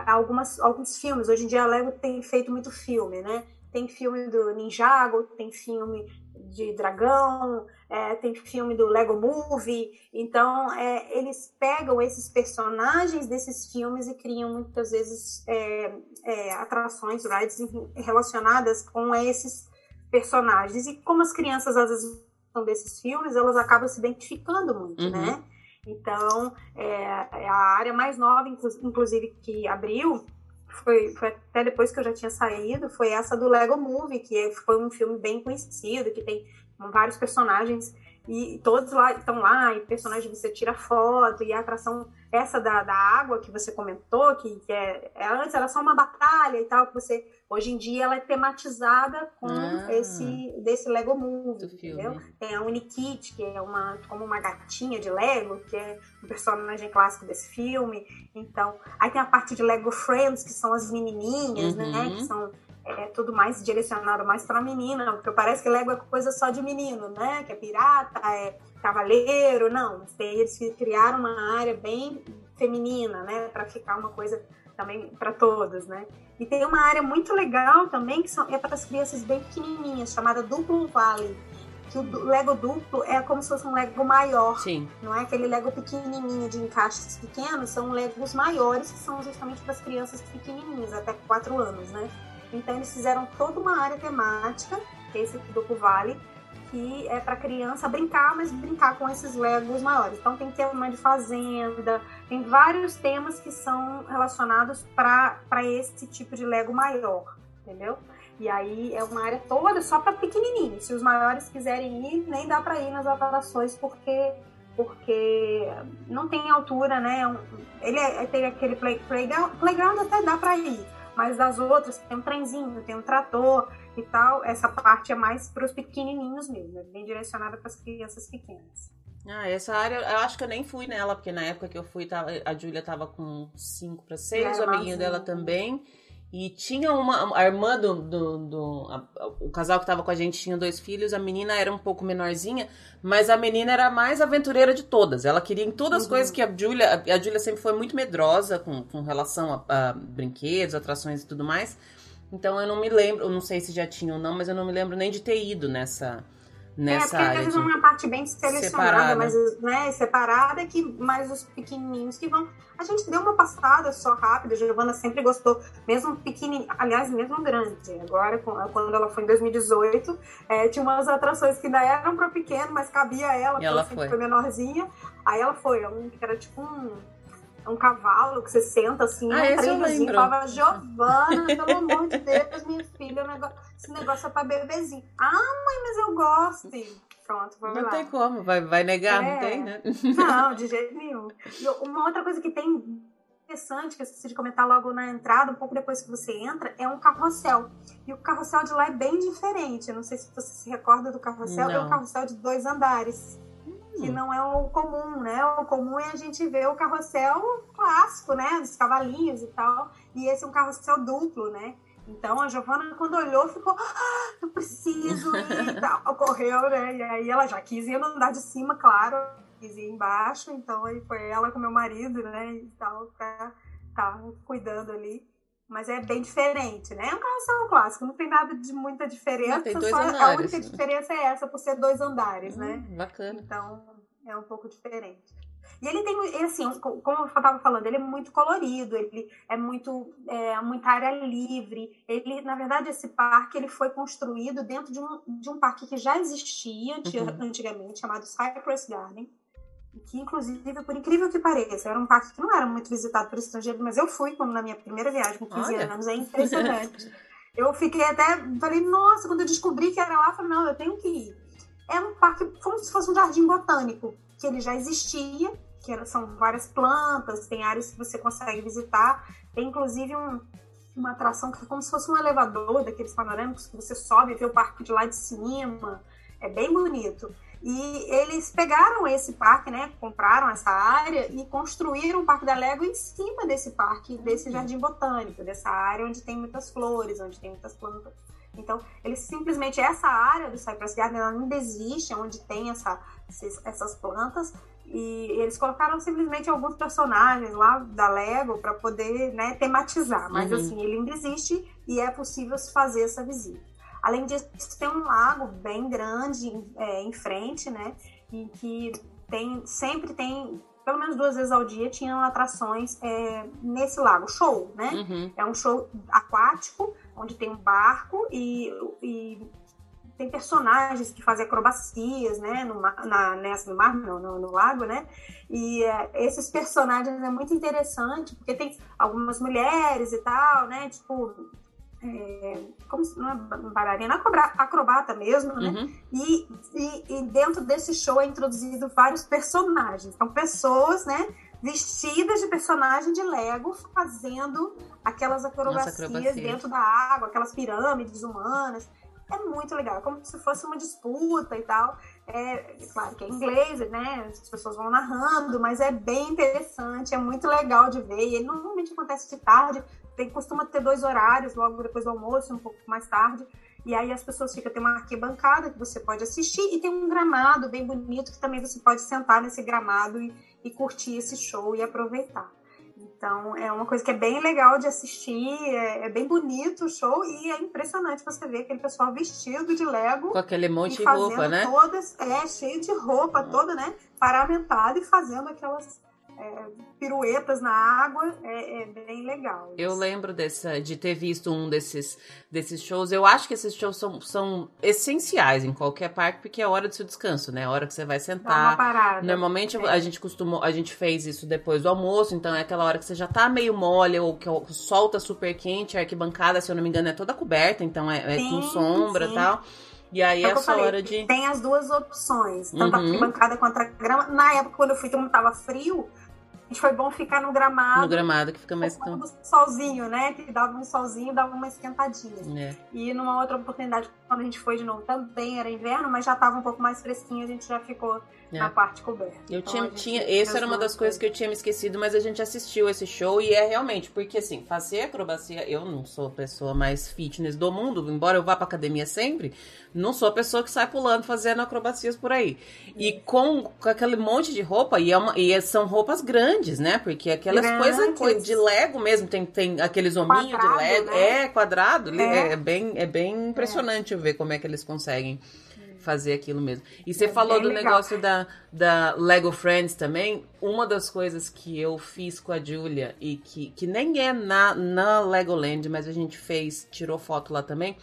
algumas, alguns filmes. Hoje em dia a Lego tem feito muito filme, né? Tem filme do Ninjago, tem filme de dragão, é, tem filme do Lego Movie. Então, é, eles pegam esses personagens desses filmes e criam muitas vezes é, é atrações, rides relacionadas com esses personagens. E como as crianças às vezes são desses filmes, elas acabam se identificando muito, uhum. né? Então, é, é, a área mais nova, inclusive, que abriu, foi, foi, até depois que eu já tinha saído, foi essa do Lego Movie, que foi um filme bem conhecido, que tem vários personagens e todos lá estão lá, e personagem você tira foto, e a atração essa da, da água que você comentou, que, que é, é, antes era só uma batalha e tal, que você hoje em dia ela é tematizada com ah, esse desse Lego Movie, entendeu? Tem a Unikit, que é uma como uma gatinha de Lego, que é um personagem clássico desse filme. Então, aí tem a parte de Lego Friends, que são as menininhas, né, uhum. né, que são é tudo mais direcionado mais para menina, porque parece que Lego é coisa só de menino, né? Que é pirata, é cavaleiro, não. Eles criaram uma área bem feminina, né? Para ficar uma coisa também para todas, né? E tem uma área muito legal também que são, é para as crianças bem pequenininhas, chamada Duplo Valley. Que o Lego duplo é como se fosse um Lego maior. Sim. Não é aquele Lego pequenininho de encaixes pequenos, são Legos maiores que são justamente para as crianças pequenininhas, até 4 anos, né? Então eles fizeram toda uma área temática, é esse aqui do Vale, que é para criança brincar, mas brincar com esses Legos maiores. Então tem tema de fazenda, tem vários temas que são relacionados para esse tipo de Lego maior, entendeu? E aí é uma área toda só para pequenininhos. Se os maiores quiserem ir, nem dá para ir nas atrações porque porque não tem altura, né? Ele é, tem aquele play, playground, playground até dá para ir, mas das outras tem um trenzinho, tem um trator e tal. Essa parte é mais para os pequenininhos mesmo, é bem direcionada para as crianças pequenas. Ah, essa área, eu acho que eu nem fui nela, porque na época que eu fui, a Júlia tava com 5 para 6, o amiguinho dela também. E tinha uma. A irmã do. do, do a, o casal que tava com a gente tinha dois filhos, a menina era um pouco menorzinha, mas a menina era a mais aventureira de todas. Ela queria em todas as uhum. coisas que a Julia. A Julia sempre foi muito medrosa com, com relação a, a, brinquedos, atrações e tudo mais. Então eu não me lembro, eu não sei se já tinha ou não, mas eu não me lembro nem de ter ido nessa nessa é, porque às vezes é uma parte bem selecionada, separada. mas né, separada, que mais os pequenininhos que vão. A gente deu uma passada só rápida, a Giovana sempre gostou, mesmo pequenininho, aliás, mesmo grande. Agora, quando ela foi em 2018, é, tinha umas atrações que ainda eram para pequeno, mas cabia ela, e ela foi. foi menorzinha. Aí ela foi, um, que era tipo um um cavalo que você senta assim, ah, um trilhozinho, falava, Giovana, pelo amor de Deus, minha filha, negócio, esse negócio é pra bebezinho. Ah, mãe, mas eu gosto. E pronto, vamos não lá. Não tem como, vai, vai negar, é. não tem, né? Não, de jeito nenhum. E uma outra coisa que tem interessante, que eu esqueci de comentar logo na entrada, um pouco depois que você entra, é um carrossel. E o carrossel de lá é bem diferente. Eu não sei se você se recorda do carrossel, não. é um carrossel de dois andares que não é o comum, né? O comum é a gente ver o carrossel clássico, né? Dos cavalinhos e tal. E esse é um carrossel duplo, né? Então a Giovana, quando olhou, ficou, ah, eu preciso ir e tal. Correu, né? E aí ela já quis ir no andar de cima, claro, quis ir embaixo. Então aí foi ela com meu marido, né? E tal, pra tá cuidando ali. Mas é bem diferente, né? É um carrossel clássico, não tem nada de muita diferença. Não, tem dois só andares. A única diferença é essa, por ser dois andares, hum, né? Bacana. Então, é um pouco diferente. E ele tem, assim, como eu estava falando, ele é muito colorido, ele é muito, é, muita área livre. Ele, na verdade, esse parque ele foi construído dentro de um, de um parque que já existia uhum. antigamente, chamado Cypress Garden que inclusive, por incrível que pareça, era um parque que não era muito visitado por estrangeiros, mas eu fui quando na minha primeira viagem com 15 Olha. anos, é impressionante. eu fiquei até, falei, nossa, quando eu descobri que era lá, eu falei, não, eu tenho que ir. É um parque como se fosse um jardim botânico, que ele já existia, que são várias plantas, tem áreas que você consegue visitar, tem inclusive um, uma atração que é como se fosse um elevador daqueles panorâmicos que você sobe e vê o parque de lá de cima, é bem bonito. E eles pegaram esse parque, né? Compraram essa área e construíram o Parque da Lego em cima desse parque, desse jardim botânico, dessa área onde tem muitas flores, onde tem muitas plantas. Então, eles simplesmente, essa área do Cypress Garden ela ainda existe, onde tem essa, essas plantas, e eles colocaram simplesmente alguns personagens lá da Lego para poder né, tematizar. Mas, uhum. assim, ele ainda existe e é possível se fazer essa visita. Além disso, tem um lago bem grande é, em frente, né? E que tem, sempre tem, pelo menos duas vezes ao dia, tinham atrações é, nesse lago. Show, né? Uhum. É um show aquático, onde tem um barco e, e tem personagens que fazem acrobacias, né, no, na, nessa, no mar, no, no, no lago, né, e é, esses personagens é muito interessante, porque tem algumas mulheres e tal, né, tipo, é, como se não é bailarina, acrobata mesmo, né? Uhum. E, e, e, dentro desse show é introduzido vários personagens. Então, pessoas, né? Vestidas de personagem de Lego, fazendo aquelas acrobacias, acrobacia. dentro da água, aquelas pirâmides humanas. É muito legal, é como se fosse uma disputa e tal. É, claro que é inglês, né? As pessoas vão narrando, mas é bem interessante, é muito legal de ver. E ele normalmente acontece de tarde, tem, costuma ter dois horários, logo depois do almoço, um pouco mais tarde. E aí as pessoas ficam, tem uma arquibancada que você pode assistir e tem um gramado bem bonito que também você pode sentar nesse gramado e, e curtir esse show e aproveitar. Então é uma coisa que é bem legal de assistir, é, é, bem bonito o show e é impressionante você ver aquele pessoal vestido de Lego. Com aquele monte de roupa, né? Todas, é, cheio de roupa, toda, né? Paramentado e fazendo aquelas é, piruetas na água, é, é, bem legal. Eu lembro dessa, de ter visto um desses, desses shows. Eu acho que esses shows são, são essenciais em qualquer parque, porque é hora do seu descanso, né? A hora que você vai sentar. parada. Normalmente é. a gente costumou, a gente fez isso depois do almoço, então é aquela hora que você já tá meio mole, ou que o sol tá super quente, a arquibancada, se eu não me engano, é toda coberta, então é, é sim, com sombra e tal. E aí é essa hora de. Tem as duas opções, tanto uhum. a arquibancada quanto a grama. Na época, quando eu fui, como tava frio, gente foi bom ficar no gramado. No gramado, que fica mais tão... solzinho, né? Que dava um solzinho, dava uma esquentadinha. É. E numa outra oportunidade, quando a gente foi de novo, também era inverno, mas já tava um pouco mais fresquinho, a gente já ficou é. na parte coberta. Eu então, tinha, tinha essa era uma das coisas que eu tinha me esquecido, mas a gente assistiu esse show e é realmente, porque assim, fazer acrobacia, eu não sou a pessoa mais fitness do mundo, embora eu vá pra academia sempre, não sou a pessoa que sai pulando fazendo acrobacias por aí. E com, com aquele monte de roupa, e, é uma, e são roupas grandes, né? Porque aquelas coisas de Lego mesmo, tem, tem aqueles hominhos de Lego, né? é quadrado, é. é. bem, é bem impressionante é. Ver como é que eles conseguem fazer aquilo mesmo. E você é falou do legal. negócio da, da Lego Friends também. Uma das coisas que eu fiz com a Julia e que, que nem é na, na Legoland, mas a gente fez, tirou foto lá também,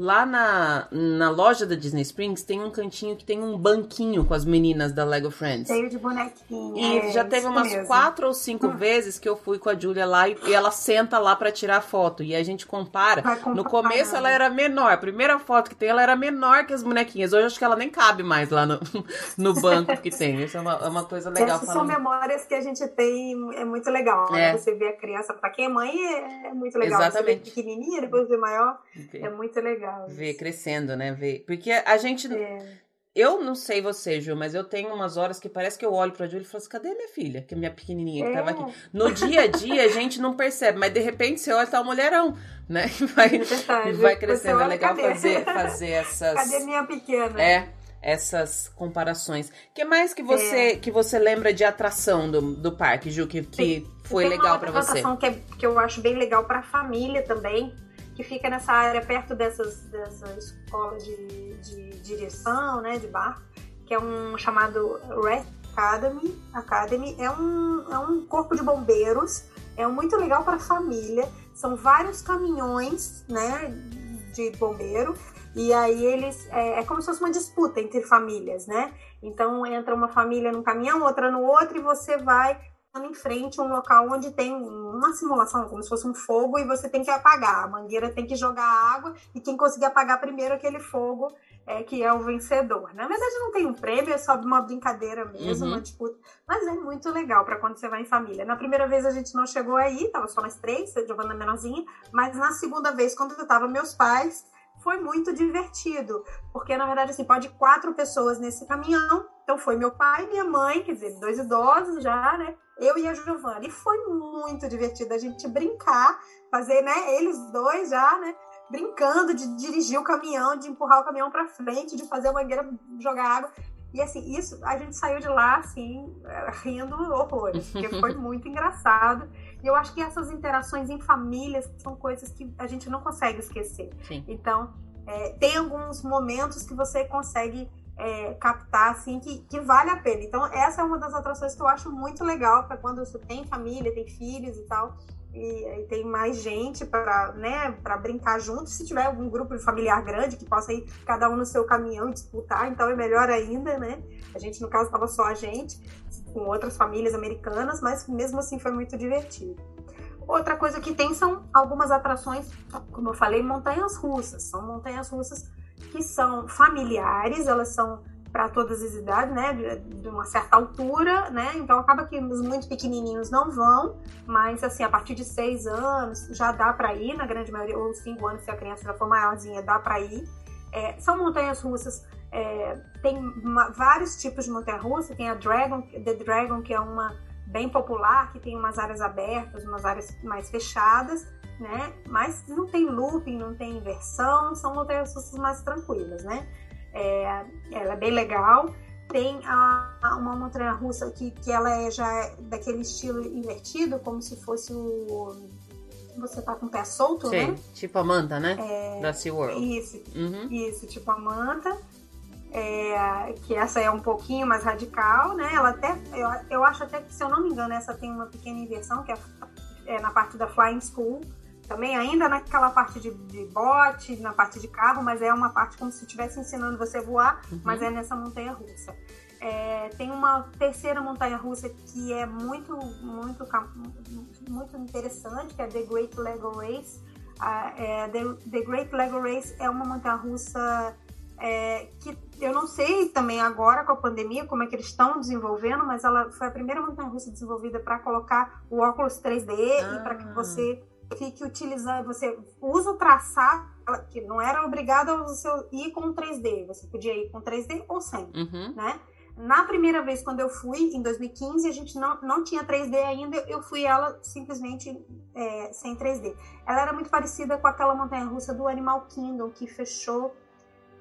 Lá na, na loja da Disney Springs tem um cantinho que tem um banquinho com as meninas da Lego Friends. Cheio de bonequinho. E é, já teve umas mesmo. quatro ou cinco hum. vezes que eu fui com a Julia lá e, e ela senta lá para tirar foto. E a gente compara. No começo ela era menor. A primeira foto que tem, ela era menor que as bonequinhas. Hoje acho que ela nem cabe mais lá no, no banco que tem. Isso é uma, é uma coisa legal. Essas são memórias que a gente tem. É muito legal. Né? É. Né? Você vê a criança, para quem é mãe, é, é muito legal. Exatamente. Você vê pequenininha, depois vê maior. É muito legal. Ver crescendo, né? Ver. Porque a gente. É. Eu não sei você, Ju, mas eu tenho umas horas que parece que eu olho pra Ju e falo assim: cadê minha filha? Que é minha pequenininha que é. tava aqui. No dia a dia a gente não percebe, mas de repente você olha e tá um mulherão, né? Vai, é vai crescendo. É legal fazer, fazer essas. Cadê minha pequena? É essas comparações. O que mais que você é. que você lembra de atração do, do parque, Ju, que, que foi legal para você? Uma atração que, é, que eu acho bem legal para a família também, que fica nessa área perto dessas, dessa escola de, de direção, né, de bar, que é um chamado Red Academy. Academy é um, é um corpo de bombeiros, é muito legal para a família. São vários caminhões, né, de bombeiro e aí eles é, é, como se fosse uma disputa entre famílias, né? Então entra uma família num caminhão, outra no outro, e você vai em frente a um local onde tem uma simulação, como se fosse um fogo, e você tem que apagar. A mangueira tem que jogar água, e quem conseguir apagar primeiro aquele fogo é que é o vencedor. Na verdade, não tem um prêmio, é só uma brincadeira mesmo, uhum. uma disputa. Mas é muito legal para quando você vai em família. Na primeira vez a gente não chegou aí, tava só nós três, Giovana menorzinha, mas na segunda vez, quando eu tava meus pais, foi muito divertido. Porque, na verdade, assim, pode quatro pessoas nesse caminhão. Então foi meu pai minha mãe, quer dizer, dois idosos já, né? eu e a Giovana. E foi muito divertido a gente brincar, fazer, né, eles dois já, né, brincando de dirigir o caminhão, de empurrar o caminhão para frente, de fazer a mangueira jogar água. E assim, isso a gente saiu de lá assim, rindo horrores, porque foi muito engraçado. E eu acho que essas interações em famílias são coisas que a gente não consegue esquecer. Sim. Então, é, tem alguns momentos que você consegue é, captar, assim, que, que vale a pena. Então, essa é uma das atrações que eu acho muito legal para quando você tem família, tem filhos e tal, e, tem mais gente para né, brincar junto. Se tiver algum grupo familiar grande que possa ir cada um no seu caminhão e disputar, então é melhor ainda, né? A gente, no caso, estava só a gente, com outras famílias americanas, mas mesmo assim foi muito divertido. outra coisa que tem são algumas atrações, como eu falei, montanhas russas. São montanhas russas que são familiares, elas são para todas as idades, né, de, uma certa altura, né, então acaba que os muito pequenininhos não vão, mas assim, a partir de seis anos já dá para ir, na grande maioria, ou cinco anos se a criança já for maiorzinha, dá para ir. É, são montanhas russas, é, tem uma, vários tipos de montanha russa, tem a Dragon, The Dragon, que é uma bem popular, que tem umas áreas abertas, umas áreas mais fechadas, né, mas não tem looping, não tem inversão, são montanhas russas mais tranquilas, né. É, ela é bem legal. Tem a, uma montanha russa que, que ela é já daquele estilo invertido, como se fosse o. Você tá com o pé solto, Sim, né? Tipo a manta, né? É, da SeaWorld. Isso, uhum. isso, tipo a manta. É, que essa é um pouquinho mais radical, né? Ela até, eu, eu acho até que, se eu não me engano, essa tem uma pequena inversão, que é, é na parte da Flying School, também ainda naquela parte de, de bote, na parte de carro, mas é uma parte como se estivesse ensinando você a voar, uhum. mas é nessa montanha russa. É, tem uma terceira montanha russa que é muito, muito, muito interessante, que é The Great Lego Race. é, The, The, Great Lego Race é uma montanha russa é, que eu não sei também agora com a pandemia como é que eles estão desenvolvendo, mas ela foi a primeira montanha russa desenvolvida para colocar o óculos 3D ah. e para que você fique utilizando, você usa o traçado, que não era obrigado a você ir com 3D, você podia ir com 3D ou sem, uhum. né? Na primeira vez, quando eu fui, em 2015, a gente não, não tinha 3D ainda, eu fui ela simplesmente é, sem 3D. Ela era muito parecida com aquela montanha-russa do Animal Kingdom, que fechou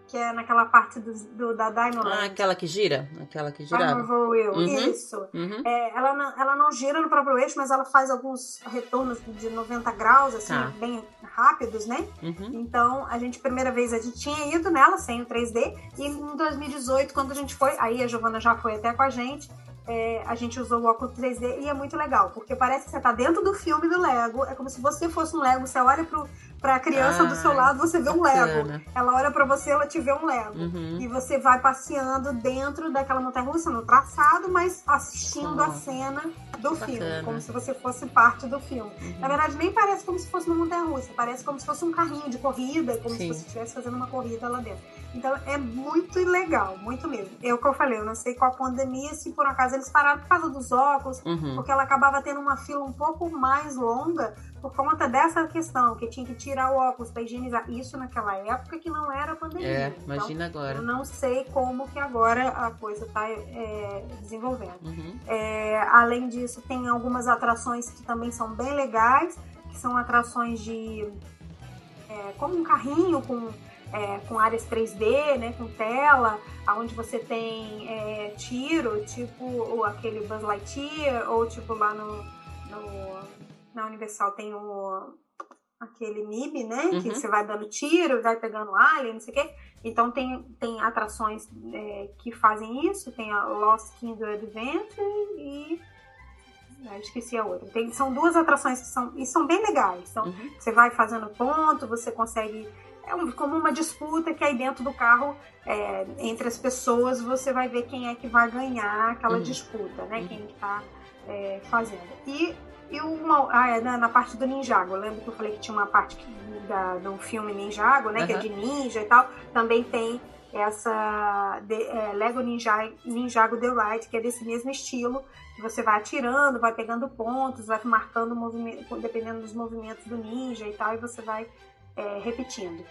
que é naquela parte do, do da Dino Ah, aquela que gira? Aquela que gira. Wheel, uhum. isso. Uhum. É, ela, não, ela não gira no próprio eixo, mas ela faz alguns retornos de 90 graus, assim, tá. bem rápidos, né? Uhum. Então, a gente, primeira vez, a gente tinha ido nela sem o 3D, e em 2018, quando a gente foi, aí a Giovana já foi até com a gente, é, a gente usou o óculos 3D e é muito legal, porque parece que você tá dentro do filme do Lego, é como se você fosse um Lego, você olha pro, pra criança do seu lado, você vê um Lego. Ela olha para você, ela te vê um Lego. Uhum. E você vai passeando dentro daquela montanha-russa, no traçado, mas assistindo oh. a cena do filme, como se você fosse parte do filme. Uhum. Na verdade, nem parece como se fosse uma montanha-russa, parece como se fosse um carrinho de corrida, como Sim. se você estivesse fazendo uma corrida lá dentro. Então é muito legal, muito mesmo. É o que eu falei, eu não sei qual a pandemia, se por acaso eles pararam por causa dos óculos, uhum. porque ela acabava tendo uma fila um pouco mais longa por conta dessa questão, que tinha que tirar o óculos para higienizar. Isso naquela época que não era pandemia. É, então, imagina agora. Eu não sei como que agora a coisa está é, desenvolvendo. Uhum. É, além disso, tem algumas atrações que também são bem legais, que são atrações de... É, como um carrinho com é, com áreas 3D, né, com tela, onde você tem é, tiro, tipo aquele Buzz Lightyear, ou tipo lá no, no na Universal tem o aquele MIB, né, uhum. que você vai dando tiro, vai pegando alien, não sei o quê. Então tem, tem atrações é, que fazem isso, tem a Lost Kingdom Adventure e ah, esqueci a outra. Tem, são duas atrações que são, e são bem legais. Então, uhum. Você vai fazendo ponto, você consegue é um, como uma disputa que aí dentro do carro, é, entre as pessoas, você vai ver quem é que vai ganhar aquela uhum. disputa, né? Uhum. Quem está é, fazendo. E, e uma, ah, é, na, na, parte do Ninjago, eu lembro que eu falei que tinha uma parte que, da, do filme Ninjago, né? Uhum. Que é de ninja e tal. Também tem essa de, é, Lego Ninja, Ninjago The Ride, que é desse mesmo estilo, que você vai atirando, vai pegando pontos, vai marcando movimento, dependendo dos movimentos do ninja e tal, e você vai é, repetindo.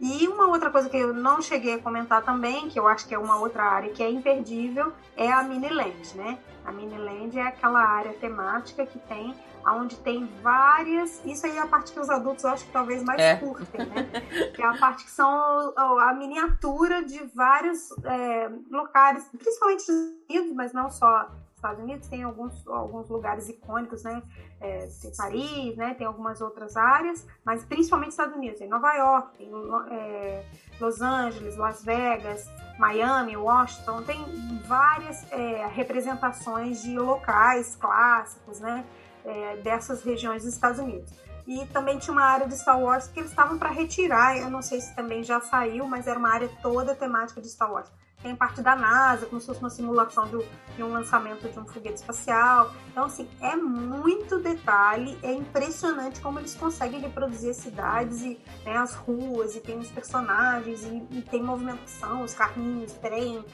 E uma outra coisa que eu não cheguei a comentar também, que eu acho que é uma outra área que é imperdível, é a Miniland, né? A Miniland é aquela área temática que tem, onde tem várias. Isso aí é a parte que os adultos acho que talvez mais é. curtem, né? que é a parte que são a miniatura de vários é, locais, principalmente dos Unidos, mas não só Estados Unidos tem alguns, alguns lugares icônicos, né? É, tem Paris, né? Tem algumas outras áreas, mas principalmente Estados Unidos. Tem Nova York, tem é, Los Angeles, Las Vegas, Miami, Washington. Tem várias é, representações de locais clássicos, né? É, dessas regiões dos Estados Unidos. E também tinha uma área de Star Wars que eles estavam para retirar. Eu não sei se também já saiu, mas era uma área toda temática de Star Wars tem parte da NASA, como se fosse uma simulação de, de, um lançamento de um foguete espacial. Então, assim, é muito detalhe, é impressionante como eles conseguem reproduzir as cidades e né, as ruas, e tem os personagens, e, e tem movimentação, os carrinhos, trem.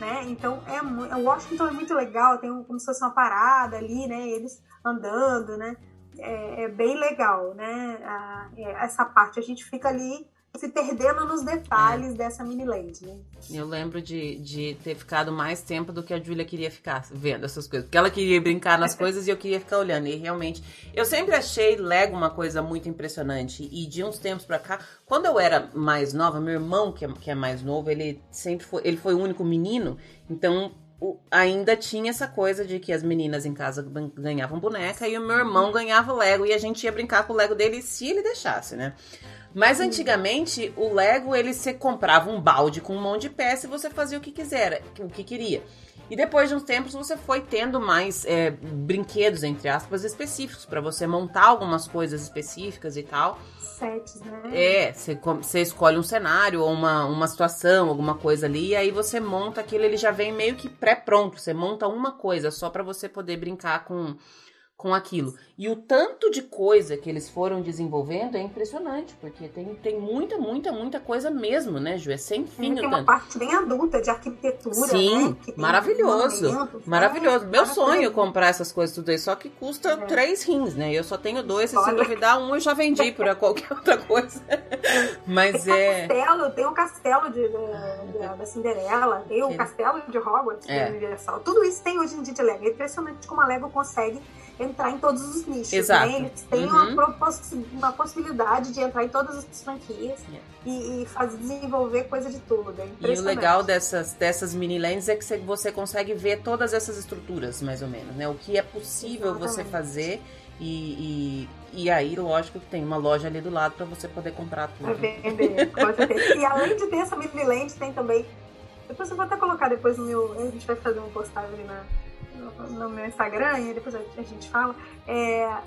Né? Então, é, o Washington é muito legal, tem um, como se fosse uma parada ali, né? Eles andando, né? É, é bem legal, né? A, é, essa parte a gente fica ali se perdendo nos detalhes é. dessa mini land, né? Eu lembro de, de ter ficado mais tempo do que a Julia queria ficar vendo essas coisas. Porque ela queria brincar nas coisas e eu queria ficar olhando. E realmente, eu sempre achei Lego uma coisa muito impressionante. E de uns tempos pra cá, quando eu era mais nova, meu irmão, que é, que é mais novo, ele sempre foi, ele foi o único menino. Então, ainda tinha essa coisa de que as meninas em casa ganhavam boneca e o meu irmão ganhava Lego e a gente ia brincar com o Lego dele se ele deixasse, né? Mas antigamente, o Lego, ele você comprava um balde com um monte de peça e você fazia o que quiser, o que queria. E depois de uns tempos você foi tendo mais é, brinquedos, entre aspas, específicos, para você montar algumas coisas específicas e tal. Sets, né? É, você, você escolhe um cenário ou uma, uma situação, alguma coisa ali, e aí você monta aquilo, ele já vem meio que pré-pronto. Você monta uma coisa só para você poder brincar com com aquilo. E o tanto de coisa que eles foram desenvolvendo é impressionante, porque tem, tem muita, muita, muita coisa mesmo, né, Ju? É sem fim. Tem uma parte bem adulta de arquitetura, Sim, né? maravilhoso. Né? Maravilhoso. Meu sonho é comprar essas coisas tudo aí, só que custa é. três rins, né? Eu só tenho dois, e se duvidar, um eu já vendi por qualquer outra coisa. Mas tem é... Castelo, tem o castelo de, de, de, da Cinderela, tem o castelo de Hogwarts, é. Universal. Tudo isso tem hoje em dia de Lego. É impressionante como a Lego consegue entrar em todos os nichos. Né? Exato. Né? Eles têm uhum. uma, uma, possibilidade de entrar em todas as franquias yeah. e, e fazer, desenvolver coisa de tudo. É e o legal dessas, dessas mini lands é que você consegue ver todas essas estruturas, mais ou menos, né? O que é possível Exatamente. você fazer e, e, e, aí, lógico que tem uma loja ali do lado para você poder comprar tudo. vender, E além de ter essa mini land, tem também. Depois eu vou até colocar depois no meu. A gente vai fazer uma postagem na, no meu Instagram, e depois a gente fala, é,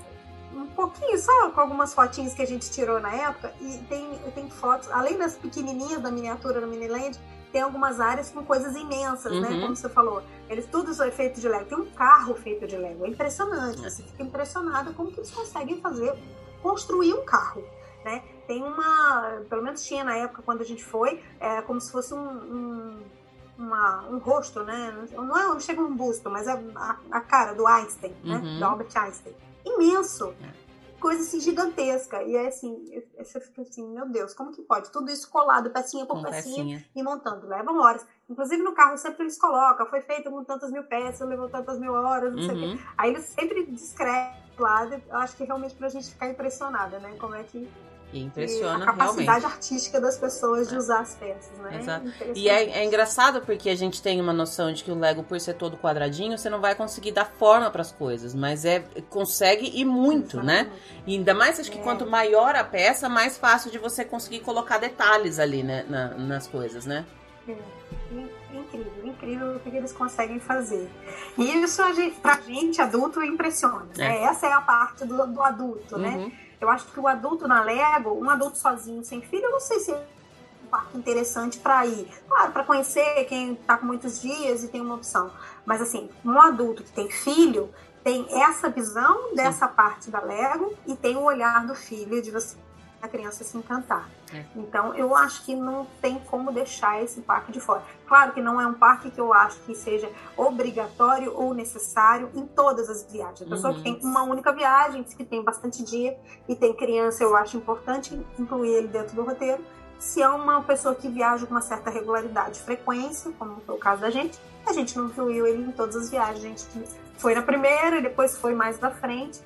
um pouquinho só com algumas fotinhas que a gente tirou na época, e tem, tem fotos, além das pequenininhas da miniatura no Miniland, tem algumas áreas com coisas imensas, né, uhum. né? Como você falou. Eles tudo é feito de Lego. Tem um carro feito de Lego. É impressionante. Você fica impressionada como que eles conseguem fazer, construir um carro. Né? Tem uma, pelo menos tinha na época quando a gente foi, é como se fosse um, um uma, um rosto, né? Não, é, não chega um busto, mas é a, a cara do Einstein, né? uhum. né? Do Albert Einstein. Imenso. É. Coisa assim gigantesca. E é assim, você fica assim, meu Deus, como que pode? Tudo isso colado, pecinha por pecinha, pecinha, e montando. Leva horas. Inclusive no carro sempre eles colocam, foi feito com tantas mil peças, levou tantas mil horas, não uhum. sei o quê. Uhum. Aí eles sempre descrevem lá, eu acho que realmente pra gente ficar impressionada, né? Como é que e impressiona e a capacidade realmente. artística das pessoas de é. usar as peças, né? Exato. E é, é, engraçado porque a gente tem uma noção de que o Lego, por ser todo quadradinho, você não vai conseguir dar forma para as coisas, mas é consegue e muito, Exatamente. né? E ainda mais acho que é. quanto maior a peça, mais fácil de você conseguir colocar detalhes ali, né, na, nas coisas, né? É. Incrível, incrível o que eles conseguem fazer. E isso a gente, pra gente, adulto, impressiona. Né? É. Essa é a parte do, do adulto, né? uhum. né? Eu acho que o adulto na Lego, um adulto sozinho, sem filho, eu não sei se é um parque interessante para ir. Claro, para conhecer quem está com muitos dias e tem uma opção. Mas assim, um adulto que tem filho tem essa visão dessa Sim. parte da Lego e tem o olhar do filho de você a criança se encantar. É. Então, eu acho que não tem como deixar esse parque de fora. Claro que não é um parque que eu acho que seja obrigatório ou necessário em todas as viagens. A pessoa uhum. que tem uma única viagem, que tem bastante dia e tem criança, eu acho importante incluir ele dentro do roteiro. Se é uma pessoa que viaja com uma certa regularidade, frequência, como foi o caso da gente, a gente não incluiu ele em todas as viagens. A gente foi na primeira e depois foi mais da frente.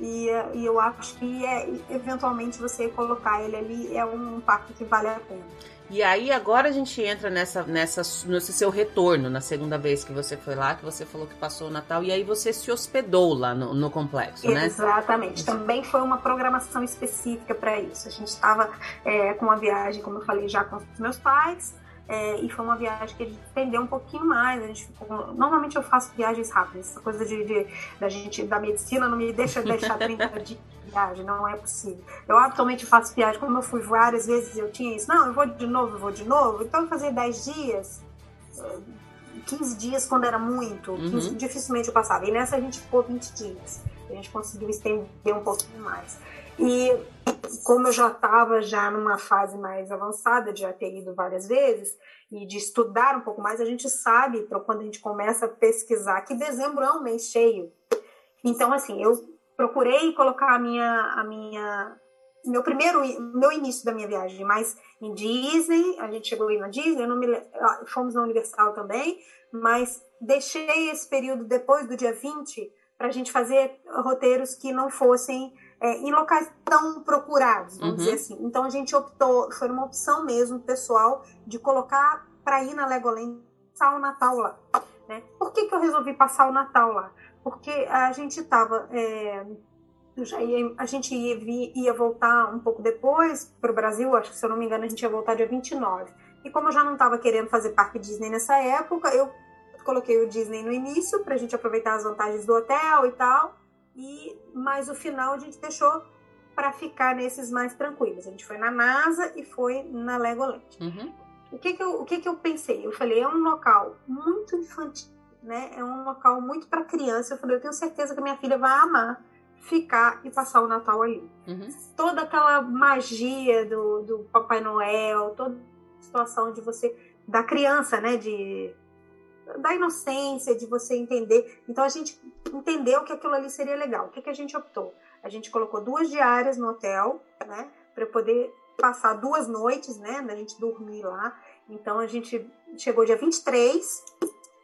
E, e, eu acho que é, eventualmente você colocar ele ali é um impacto que vale a pena. E aí agora a gente entra nessa, nessa nesse seu retorno na segunda vez que você foi lá, que você falou que passou o Natal e aí você se hospedou lá no, no complexo, né? Exatamente. Também foi uma programação específica para isso. A gente estava é, com uma viagem, como eu falei, já com os meus pais. É, e foi uma viagem que a gente estendeu um pouquinho mais. A gente ficou... Normalmente eu faço viagens rápidas. Essa coisa de, de, da gente da medicina não me deixa deixar 30 dias de viagem, não é possível. Eu atualmente faço viagem, como eu fui várias vezes, eu tinha isso. Não, eu vou de novo, eu vou de novo. Então eu fazia 10 dias 15 dias quando era muito, uhum. 15, dificilmente eu passava. E nessa a gente ficou 20 dias. A gente conseguiu estender um pouquinho mais. E como eu já estava já numa fase mais avançada de já ter ido várias vezes e de estudar um pouco mais, a gente sabe, quando a gente começa a pesquisar, que dezembro é um mês cheio. Então, assim, eu procurei colocar a minha, a minha meu primeiro meu início da minha viagem mais em Disney a gente chegou aí na Disney não me, ah, fomos na Universal também mas deixei esse período depois do dia 20 para a gente fazer roteiros que não fossem é, em locais tão procurados, vamos uhum. dizer assim. Então a gente optou, foi uma opção mesmo pessoal de colocar para ir na Legoland passar o Natal lá. Né? Por que, que eu resolvi passar o Natal lá? Porque a gente estava. É, a gente ia, ia voltar um pouco depois para o Brasil, acho que se eu não me engano a gente ia voltar dia 29. E como eu já não estava querendo fazer parque Disney nessa época, eu coloquei o Disney no início para a gente aproveitar as vantagens do hotel e tal. E mas o final a gente deixou para ficar nesses mais tranquilos. A gente foi na NASA e foi na Legoland. Uhum. O que que eu, o que que eu pensei? Eu falei, é um local muito infantil, né? É um local muito para criança. Eu falei, eu tenho certeza que a minha filha vai amar ficar e passar o Natal ali. Uhum. Toda aquela magia do, do Papai Noel, toda a situação de você da criança, né? De da inocência, de você entender. Então a gente entendeu que aquilo ali seria legal. O que, que a gente optou? A gente colocou duas diárias no hotel, né? Para poder passar duas noites, né? Da gente dormir lá. Então a gente chegou dia 23,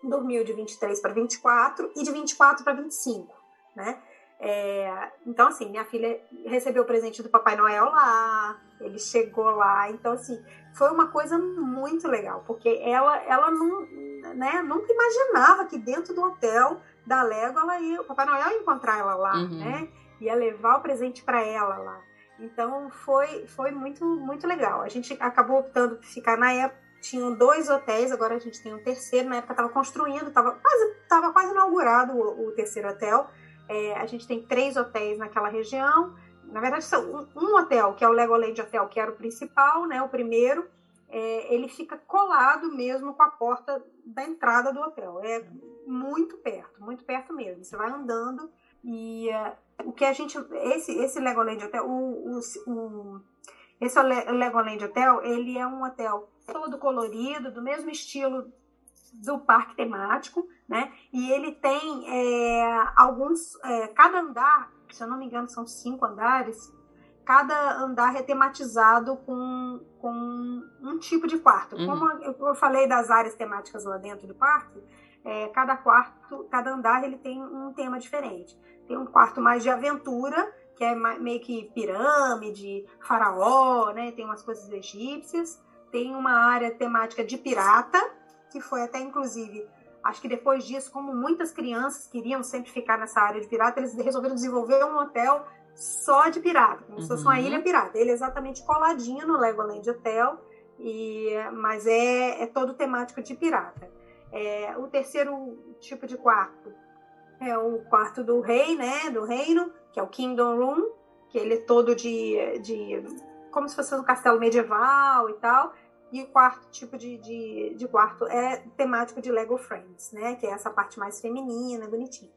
dormiu de 23 para 24 e de 24 para 25, né? É, então, assim, minha filha recebeu o presente do Papai Noel lá, ele chegou lá, então, assim, foi uma coisa muito legal, porque ela, ela não, né, nunca imaginava que dentro do hotel da Lego ela ia, o Papai Noel ia encontrar ela lá, uhum. né? Ia levar o presente para ela lá. Então foi foi muito muito legal. A gente acabou optando por ficar na época tinham dois hotéis, agora a gente tem um terceiro. Na época estava construindo, estava quase tava quase inaugurado o, o terceiro hotel. É, a gente tem três hotéis naquela região. Na verdade, são um hotel, que é o Legoland Hotel, que era o principal, né, o primeiro, é, ele fica colado mesmo com a porta da entrada do hotel. É muito perto, muito perto mesmo. Você vai andando e uh, o que a gente. Esse, esse Legoland Hotel, o, o, o, esse Legoland Hotel, ele é um hotel todo colorido, do mesmo estilo do parque temático, né? E ele tem é, alguns. É, cada andar, se eu não me engano, são cinco andares cada andar é tematizado com, com um tipo de quarto. Uhum. Como eu falei das áreas temáticas lá dentro do parque, é, cada quarto, cada andar ele tem um tema diferente. Tem um quarto mais de aventura, que é meio que pirâmide, faraó, né? Tem umas coisas egípcias. Tem uma área temática de pirata, que foi até inclusive acho que depois disso, como muitas crianças queriam sempre ficar nessa área de pirata, eles resolveram desenvolver um hotel só de pirata, como se fosse uma uhum. ilha pirata. Ele é exatamente coladinho no Legoland Hotel, e, mas é, é todo temático de pirata. É, o terceiro tipo de quarto é o quarto do rei, né? Do reino, que é o Kingdom Room, que ele é todo de, de como se fosse um castelo medieval e tal. E o quarto tipo de, de, de quarto é temático de Lego Friends, né? Que é essa parte mais feminina, bonitinha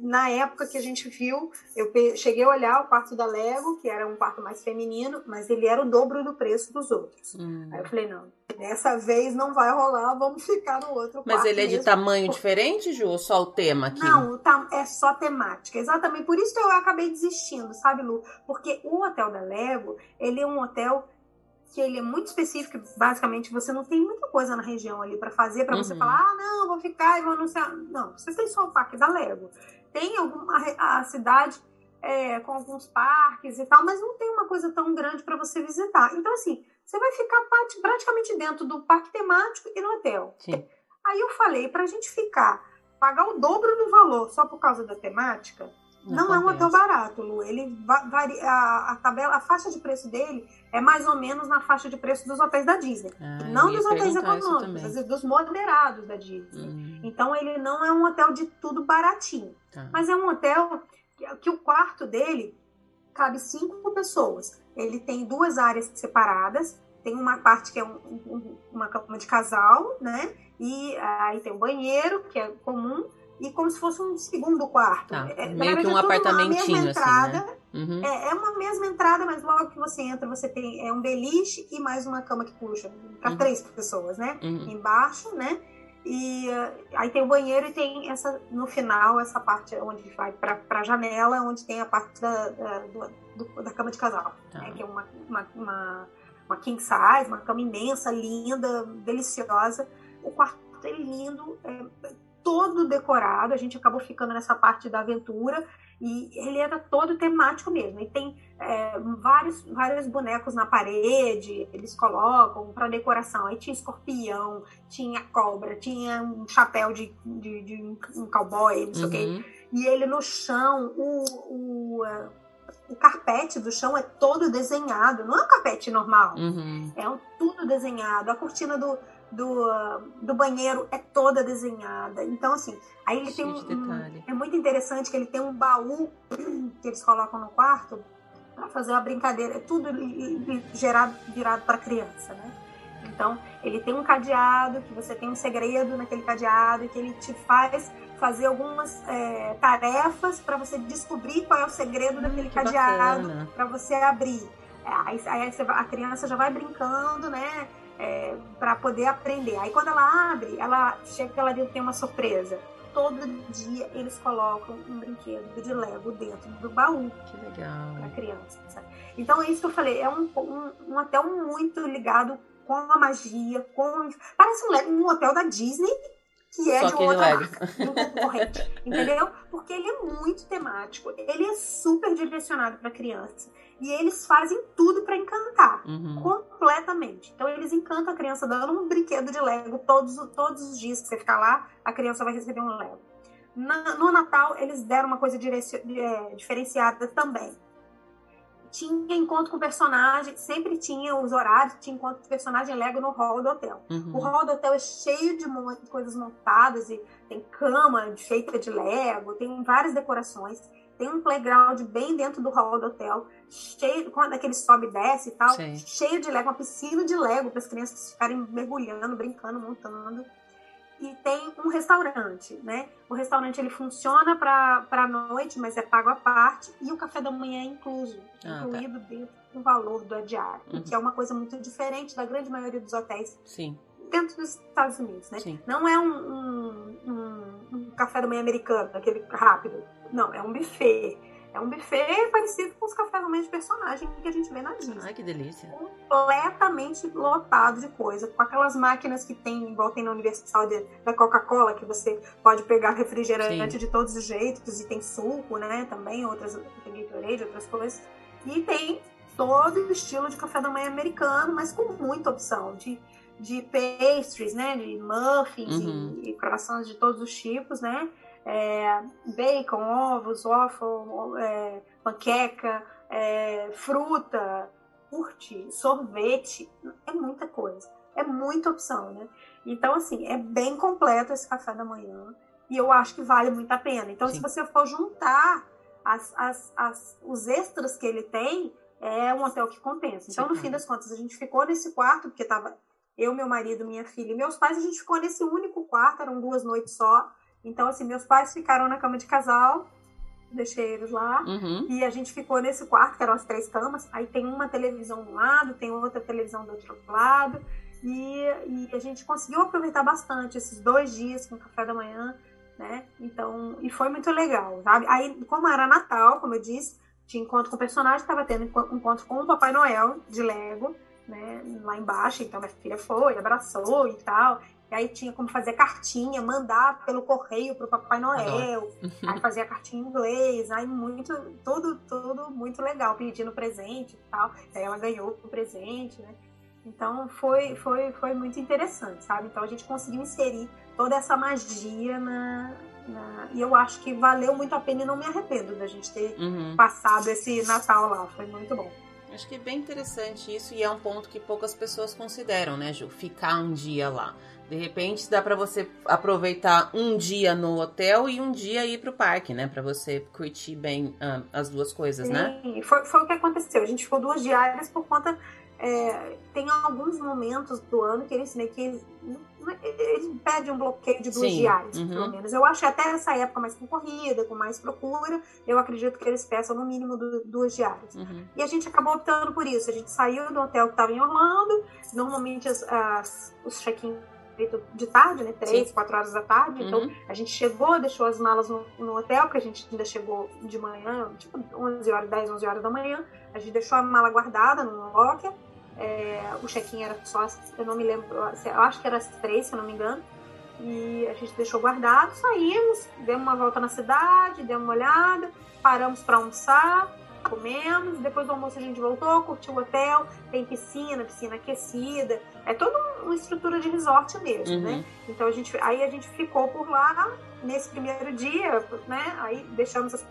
na época que a gente viu, eu cheguei a olhar o quarto da Lego, que era um quarto mais feminino, mas ele era o dobro do preço dos outros. Hum. Aí eu falei, não, dessa vez não vai rolar, vamos ficar no outro mas quarto. Mas ele é de tamanho diferente, Ju, ou só o tema aqui? Não, é só temática. Exatamente, por isso que eu acabei desistindo, sabe, Lu? Porque o hotel da Lego, ele é um hotel que ele é muito específico, basicamente você não tem muita coisa na região ali para fazer, para uhum. você falar, ah, não, vou ficar e vou anunciar. Não, você tem só o parque da Lego. Tem alguma a cidade é, com alguns parques e tal, mas não tem uma coisa tão grande para você visitar. Então, assim, você vai ficar praticamente dentro do parque temático e no hotel. Sim. Aí eu falei, para a gente ficar, pagar o dobro do valor só por causa da temática, não, não é um hotel barato, Lu. Ele varia, a, a, tabela, a faixa de preço dele é mais ou menos na faixa de preço dos hotéis da Disney. Ah, não dos hotéis econômicos, dos moderados da Disney. Hum. Então ele não é um hotel de tudo baratinho. Tá. Mas é um hotel que, que o quarto dele cabe cinco pessoas. Ele tem duas áreas separadas tem uma parte que é um, um, uma cama de casal, né? E aí tem o banheiro, que é comum, e como se fosse um segundo quarto. Tá, é, meio que um é apartamentinho, entrada, assim, né? Uhum. É, é, uma mesma entrada, mas logo que você entra, você tem é um beliche e mais uma cama que puxa para uhum. três pessoas, né? Uhum. Embaixo, né? E uh, aí tem o banheiro e tem essa no final essa parte onde vai para a janela, onde tem a parte da, da, do, da cama de casal, tá. né? que é uma, uma, uma, uma, king size, uma cama imensa, linda, deliciosa. O quarto é lindo, é todo decorado. A gente acabou ficando nessa parte da aventura e ele era todo temático mesmo. E tem é, vários, vários bonecos na parede, eles colocam para decoração. Aí tinha escorpião, tinha cobra, tinha um chapéu de, de, de um cowboy, não sei o quê. Uhum. E ele no chão, o, o, o carpete do chão é todo desenhado. Não é um carpete normal. Uhum. É um, tudo desenhado. A cortina do, do, do banheiro é toda desenhada. Então, assim, aí ele Cheio tem um, um, É muito interessante que ele tem um baú que eles colocam no quarto para fazer uma brincadeira. É tudo gerado, virado para criança, né? Então, ele tem um cadeado, que você tem um segredo naquele cadeado, que ele te faz fazer algumas é, tarefas para você descobrir qual é o segredo hum, daquele cadeado, para você abrir. É, aí, aí, a criança já vai brincando, né? É, para poder aprender. Aí quando ela abre, ela chega que ela tem uma surpresa. Todo dia eles colocam um brinquedo de Lego dentro do baú. Que legal. Pra criança. Sabe? Então é isso que eu falei, é um, um, um hotel muito ligado com a magia, com. Parece um, um hotel da Disney que é Só de outra marca, concorrente, entendeu? Porque ele é muito temático, ele é super direcionado para criança e eles fazem tudo para encantar, uhum. completamente. Então eles encantam a criança dando um brinquedo de Lego todos, todos os dias que você ficar lá, a criança vai receber um Lego. Na, no Natal eles deram uma coisa é, diferenciada também. Tinha encontro com personagem, sempre tinha os horários, tinha encontro com personagem Lego no hall do hotel. Uhum. O hall do hotel é cheio de coisas montadas e tem cama feita de Lego, tem várias decorações tem um playground bem dentro do hall do hotel, cheio, quando aquele sobe e desce e tal, Sim. cheio de Lego, uma piscina de Lego para as crianças ficarem mergulhando, brincando, montando. E tem um restaurante, né? O restaurante ele funciona para a noite, mas é pago à parte, e o café da manhã é incluso, ah, tá. incluído tá. dentro do valor do diário, uhum. que é uma coisa muito diferente da grande maioria dos hotéis. Sim dentro dos Estados Unidos, né? Sim. Não é um, um, um, um, café da manhã americano, aquele rápido. Não, é um buffet. É um buffet parecido com os cafés da manhã de personagem que a gente vê na Disney. Ai, que delícia. Completamente lotado de coisa. Com aquelas máquinas que tem, igual tem na Universal de, da Coca-Cola, que você pode pegar refrigerante Sim. de todos os jeitos. E tem suco, né? Também, outras, tem Gatorade, outras coisas. E tem todo o estilo de café da manhã americano, mas com muita opção de de pastries, né? De muffins uhum. e, e croissants de todos os tipos, né? É, bacon, ovos, waffle, é, panqueca, é, fruta, curte, sorvete, é muita coisa, é muita opção, né? Então, assim, é bem completo esse café da manhã e eu acho que vale muito a pena. Então, Sim. se você for juntar as, as, as, os extras que ele tem, é um hotel que compensa. Então, no fim das contas, a gente ficou nesse quarto, porque tava eu, meu marido, minha filha e meus pais, a gente ficou nesse único quarto, eram duas noites só. Então, assim, meus pais ficaram na cama de casal, deixei eles lá, uhum. e a gente ficou nesse quarto, que eram as três camas. Aí tem uma televisão de um lado, tem outra televisão do outro lado, e, e a gente conseguiu aproveitar bastante esses dois dias com o café da manhã, né? Então, e foi muito legal, sabe? Aí, como era Natal, como eu disse, tinha encontro com o personagem, estava tendo encontro com o Papai Noel de Lego né, lá embaixo. Então minha filha foi, abraçou e tal. E aí tinha como fazer cartinha, mandar pelo correio pro Papai Noel. aí fazia cartinha em inglês, aí muito, tudo, tudo muito legal, pedindo presente e tal. Aí ela ganhou o presente, né? Então foi, foi, foi muito interessante, sabe? Então a gente conseguiu inserir toda essa magia na, na... e eu acho que valeu muito a pena e não me arrependo da gente ter uhum. passado esse Natal lá. Foi muito bom. Acho que é bem interessante isso e é um ponto que poucas pessoas consideram, né, Ju? Ficar um dia lá. De repente dá para você aproveitar um dia no hotel e um dia ir pro parque, né? Para você curtir bem uh, as duas coisas, Sim, né? Foi, foi o que aconteceu. A gente ficou duas diárias por conta é, tem alguns momentos do ano que eles, né, que eles, eles pedem um bloqueio de duas Sim. diárias, uhum. pelo menos. Eu acho que até essa época mais concorrida, com mais procura, eu acredito que eles peçam no mínimo duas diárias. Uhum. E a gente acabou optando por isso. A gente saiu do hotel que estava em Orlando, normalmente as, as, os check-in de tarde, né? Três, Sim. quatro horas da tarde. Então, uhum. Então, a gente chegou, deixou as malas no, no, hotel, porque a gente ainda chegou de manhã, tipo 11 horas, 10, 11 horas da manhã. A gente deixou a mala guardada no locker. É, o check-in era só, eu não me lembro, eu acho que era as três, se eu não me engano. E a gente deixou guardado, saímos, demos uma volta na cidade, demos uma olhada, paramos para almoçar comemos, depois do almoço a gente voltou, curtiu o hotel, tem piscina, piscina aquecida, é toda uma estrutura de resort mesmo, né? uhum. né? Então a gente, aí a gente ficou por lá nesse primeiro dia, né? Aí deixamos as,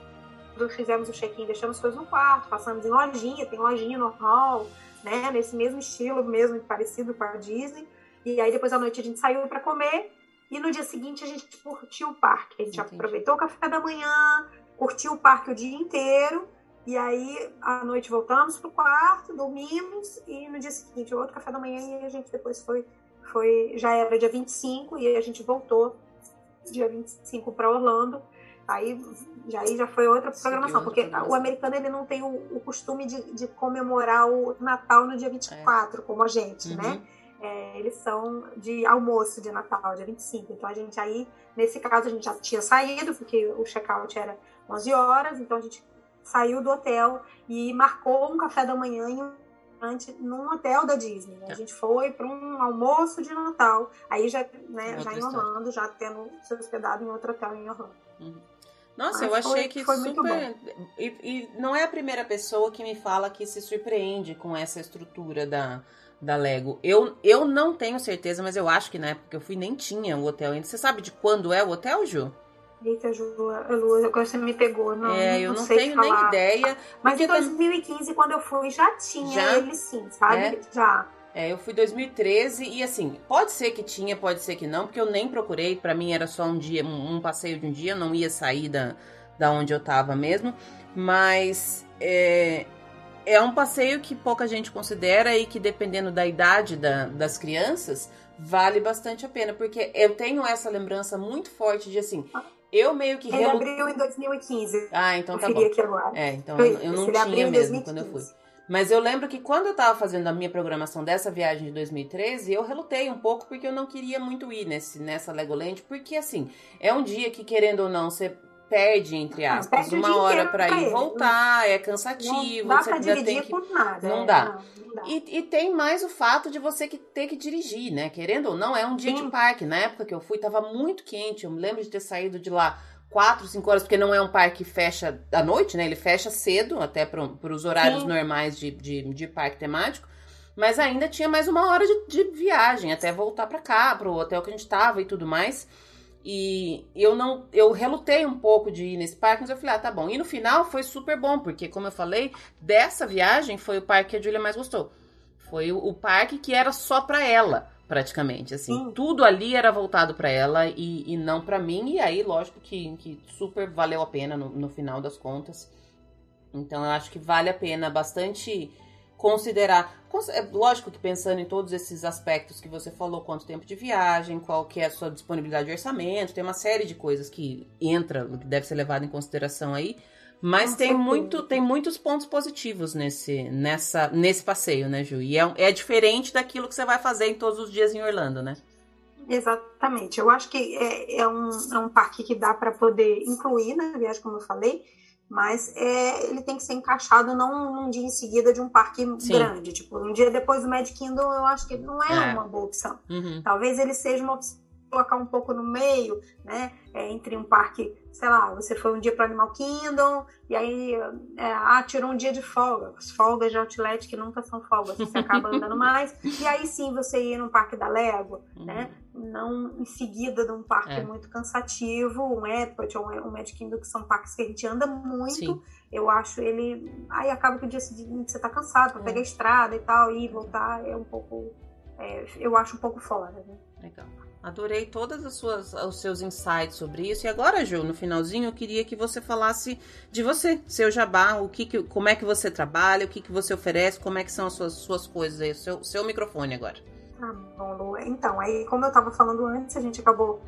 fizemos o check-in, deixamos as coisas no quarto, passamos em lojinha, tem lojinha no hall, né? Nesse mesmo estilo, mesmo parecido com a Disney. E aí depois à noite a gente saiu para comer e no dia seguinte a gente curtiu o parque. A gente Entendi. aproveitou o café da manhã, curtiu o parque o dia inteiro e aí, à noite voltamos pro quarto, dormimos e no dia seguinte, outro café da manhã e a gente depois foi, foi já era dia 25 e a gente voltou dia 25 para Orlando. Aí já, aí já foi outra programação, porque o americano ele não tem o, o costume de, de, comemorar o Natal no dia 24, é. como a gente, né? uhum. né? É, eles são de almoço de Natal, dia 25. Então a gente aí, nesse caso, a gente já tinha saído, porque o check-out era 11 horas, então a gente saiu do hotel e marcou um café da manhã em num hotel da Disney. A é. gente foi para um almoço de Natal, aí já, né, já em Orlando, já tendo se hospedado em outro hotel em Orlando. Uhum. Nossa, Mas eu achei foi, que foi super. E, e, não é a primeira pessoa que me fala que se surpreende com essa estrutura da, da Lego. Eu, eu não tenho certeza, mas eu acho que na época que eu fui nem tinha o hotel ainda. Você sabe de quando é o hotel, Ju? Eita, Ju, Lu, agora você me pegou. Não, é, eu não, não tenho nem ideia. Mas em 2015, quando eu fui, já tinha já? ele sim, sabe? É? Já. É, eu fui 2013 e assim, pode ser que tinha, pode ser que não, porque eu nem procurei, para mim era só um dia, um, um, passeio de um dia, não ia sair da, da onde eu tava mesmo, mas é, é um passeio que pouca gente considera e que dependendo da idade da, das crianças, vale bastante a pena, porque eu tenho essa lembrança muito forte de assim, eu meio que Ele abriu em 2015. Ah, então tá bom. Aqui agora. É, então eu, eu não tinha mesmo quando eu fui. Mas eu lembro que quando eu tava fazendo a minha programação dessa viagem de 2013, eu relutei um pouco porque eu não queria muito ir nesse, nessa Legoland, porque assim, é um dia que, querendo ou não, você perde, entre aspas, uma hora para ir voltar, é cansativo, não dá pra tem que. Nada, não, é, dá. Não. E, e, tem mais o fato de você que ter que dirigir, né? Querendo ou não, é um dia Sim. de parque. Na época que eu fui, tava muito quente. Eu me lembro de ter saído de lá 4, 5 horas, porque não é um parque que fecha à noite, né? Ele fecha cedo, até para os horários Sim. normais de, de, de, parque temático. Mas ainda tinha mais uma hora de, de viagem até voltar para cá, para o hotel que a gente tava e tudo mais. E eu não, eu relutei um pouco de ir nesse parque, mas eu falei, ah, tá bom. E no final foi super bom, porque como eu falei, dessa viagem foi o parque que a Julia mais gostou. Foi o, o parque que era só para ela, praticamente, assim. Hum. Tudo ali era voltado para ela e, e não para mim. E aí, lógico que, que super valeu a pena no, no final das contas. Então eu acho que vale a pena bastante considerar. É lógico que pensando em todos esses aspectos que você falou, quanto tempo de viagem, qual que é a sua disponibilidade de orçamento, tem uma série de coisas que entra, que deve ser levado em consideração aí. Mas tem, muito, tem muitos pontos positivos nesse, nessa, nesse passeio, né, Ju? E é, é diferente daquilo que você vai fazer em todos os dias em Orlando, né? Exatamente. Eu acho que é, é, um, é um parque que dá para poder incluir na viagem, como eu falei, mas é, ele tem que ser encaixado não num dia em seguida de um parque Sim. grande. Tipo, um dia depois do Magic Kingdom, eu acho que não é, é. uma boa opção. Uhum. Talvez ele seja uma opção colocar um pouco no meio, né? É, entre um parque, sei lá, você foi um dia para Animal Kingdom e aí é, ah, tirou um dia de folga, as folgas de outlet que nunca são folgas, você acaba andando mais, e aí sim você ir num parque da Lego, uhum. né? Não em seguida de um parque é. muito cansativo, um Epcot ou um Magic Kingdom, que são parques que a gente anda muito. Sim. Eu acho ele. Aí acaba que o dia seguinte você tá cansado para é. pegar a estrada e tal, e voltar é um pouco. É, eu acho um pouco fora, né? Legal. Adorei todas as suas os seus insights sobre isso. E agora, Ju, no finalzinho, eu queria que você falasse de você, seu jabá, o que, que como é que você trabalha, o que, que você oferece, como é que são as suas, suas coisas aí, o seu, seu microfone agora. Tá bom, Lu. Então, aí, como eu estava falando antes, a gente acabou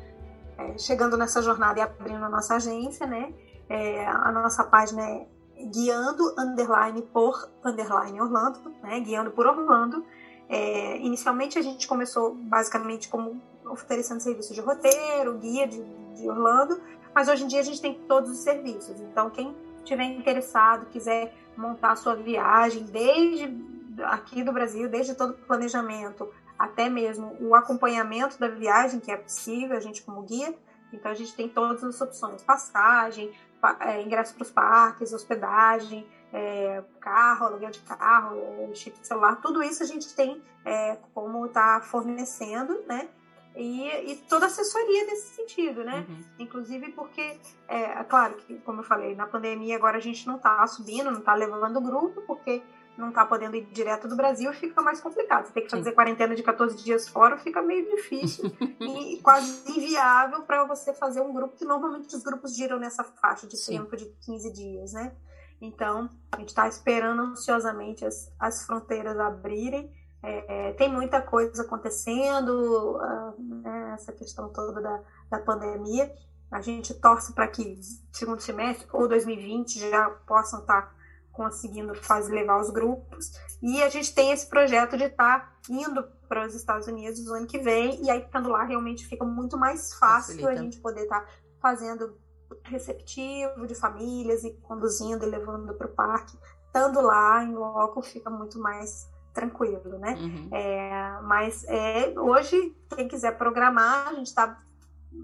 é, chegando nessa jornada e abrindo a nossa agência, né? É, a nossa página é guiando underline por underline Orlando, né? Guiando por Orlando. É, inicialmente a gente começou basicamente como oferecendo serviço de roteiro, guia de, de, Orlando, mas hoje em dia a gente tem todos os serviços. Então, quem estiver interessado, quiser montar a sua viagem, desde aqui do Brasil, desde todo o planejamento, até mesmo o acompanhamento da viagem, que é possível, a gente como guia. Então, a gente tem todas as opções: passagem, é, ingresso para os parques, hospedagem, é, carro, aluguel de carro, chip de celular, tudo isso a gente tem é, como está fornecendo, né? E, e, toda assessoria nesse sentido, né? Uhum. Inclusive porque, é, é, claro que, como eu falei, na pandemia agora a gente não está subindo, não está levando o grupo, porque não está podendo ir direto do Brasil fica mais complicado. Você tem que fazer Sim. quarentena de 14 dias fora, fica meio difícil e quase inviável para você fazer um grupo, que normalmente os grupos giram nessa faixa de Sim. tempo de 15 dias, né? Então, a gente está esperando ansiosamente as, as fronteiras abrirem é, tem muita coisa acontecendo, uh, né, essa questão toda da, da pandemia. A gente torce para que segundo semestre ou 2020 já possam estar tá conseguindo fazer levar os grupos. E a gente tem esse projeto de estar tá indo para os Estados Unidos no ano que vem, e aí estando lá realmente fica muito mais fácil Facilita. a gente poder estar tá fazendo receptivo de famílias e conduzindo e levando para o parque. Estando lá em loco fica muito mais tranquilo, né? Uhum. É, mas é, hoje, quem quiser programar, a gente está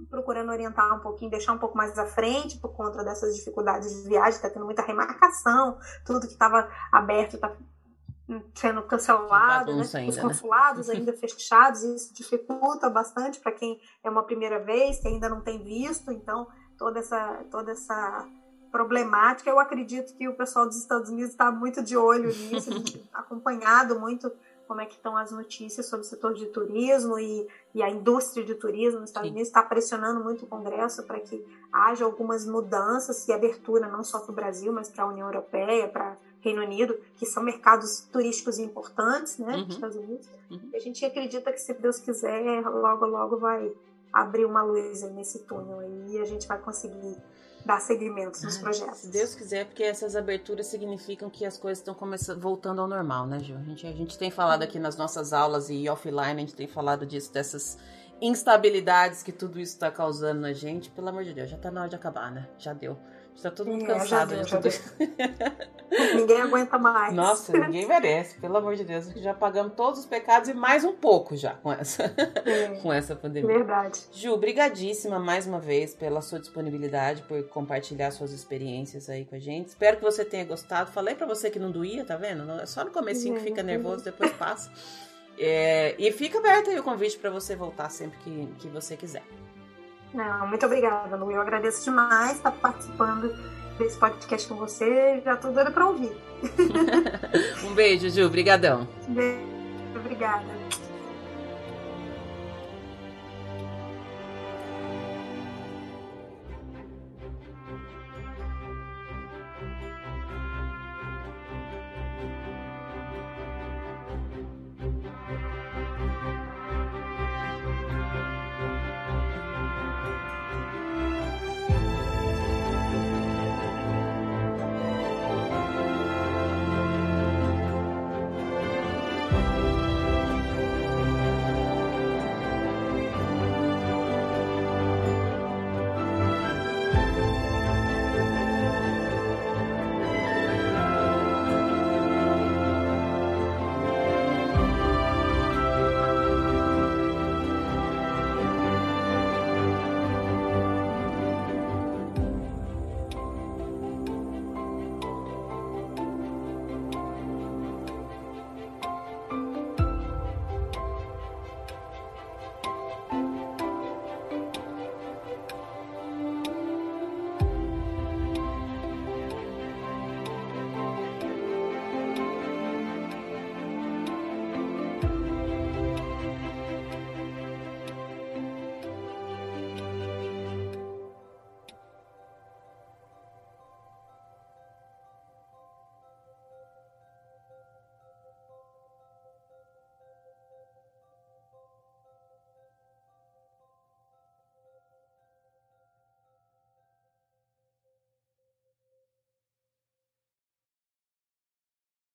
procurando orientar um pouquinho, deixar um pouco mais à frente por conta dessas dificuldades de viagem, está tendo muita remarcação, tudo que estava aberto está sendo cancelado, né? Ainda, os né? consulados né? ainda fechados, e isso dificulta bastante para quem é uma primeira vez, que ainda não tem visto, então toda essa, toda essa problemática. Eu acredito que o pessoal dos Estados Unidos está muito de olho nisso, acompanhado muito como é que estão as notícias sobre o setor de turismo e, e a indústria de turismo nos Estados Sim. Unidos está pressionando muito o Congresso para que haja algumas mudanças e abertura não só para o Brasil, mas para a União Europeia, para Reino Unido, que são mercados turísticos importantes, né, uhum. Estados Unidos. Uhum. A gente acredita que se Deus quiser, logo logo vai abrir uma luz nesse túnel e a gente vai conseguir dar seguimento nos projetos. Se Deus quiser, porque essas aberturas significam que as coisas estão começando, voltando ao normal, né, Gil? A gente, a gente tem falado aqui nas nossas aulas e offline, a gente tem falado disso, dessas instabilidades que tudo isso está causando na gente. Pelo amor de Deus, já está na hora de acabar, né? Já deu. Está todo mundo cansado de tudo isso. ninguém aguenta mais. Nossa, ninguém merece, pelo amor de Deus. Já pagamos todos os pecados e mais um pouco já com essa, com essa pandemia. Verdade. Ju, brigadíssima mais uma vez pela sua disponibilidade, por compartilhar suas experiências aí com a gente. Espero que você tenha gostado. Falei para você que não doía, tá vendo? É só no comecinho que fica nervoso, depois passa. É, e fica aberto aí o convite para você voltar sempre que, que você quiser. Não, muito obrigada, Lu. Eu agradeço demais estar participando desse podcast com você. Já estou doida para ouvir. um beijo, Ju. Obrigadão. Beijo. Obrigada.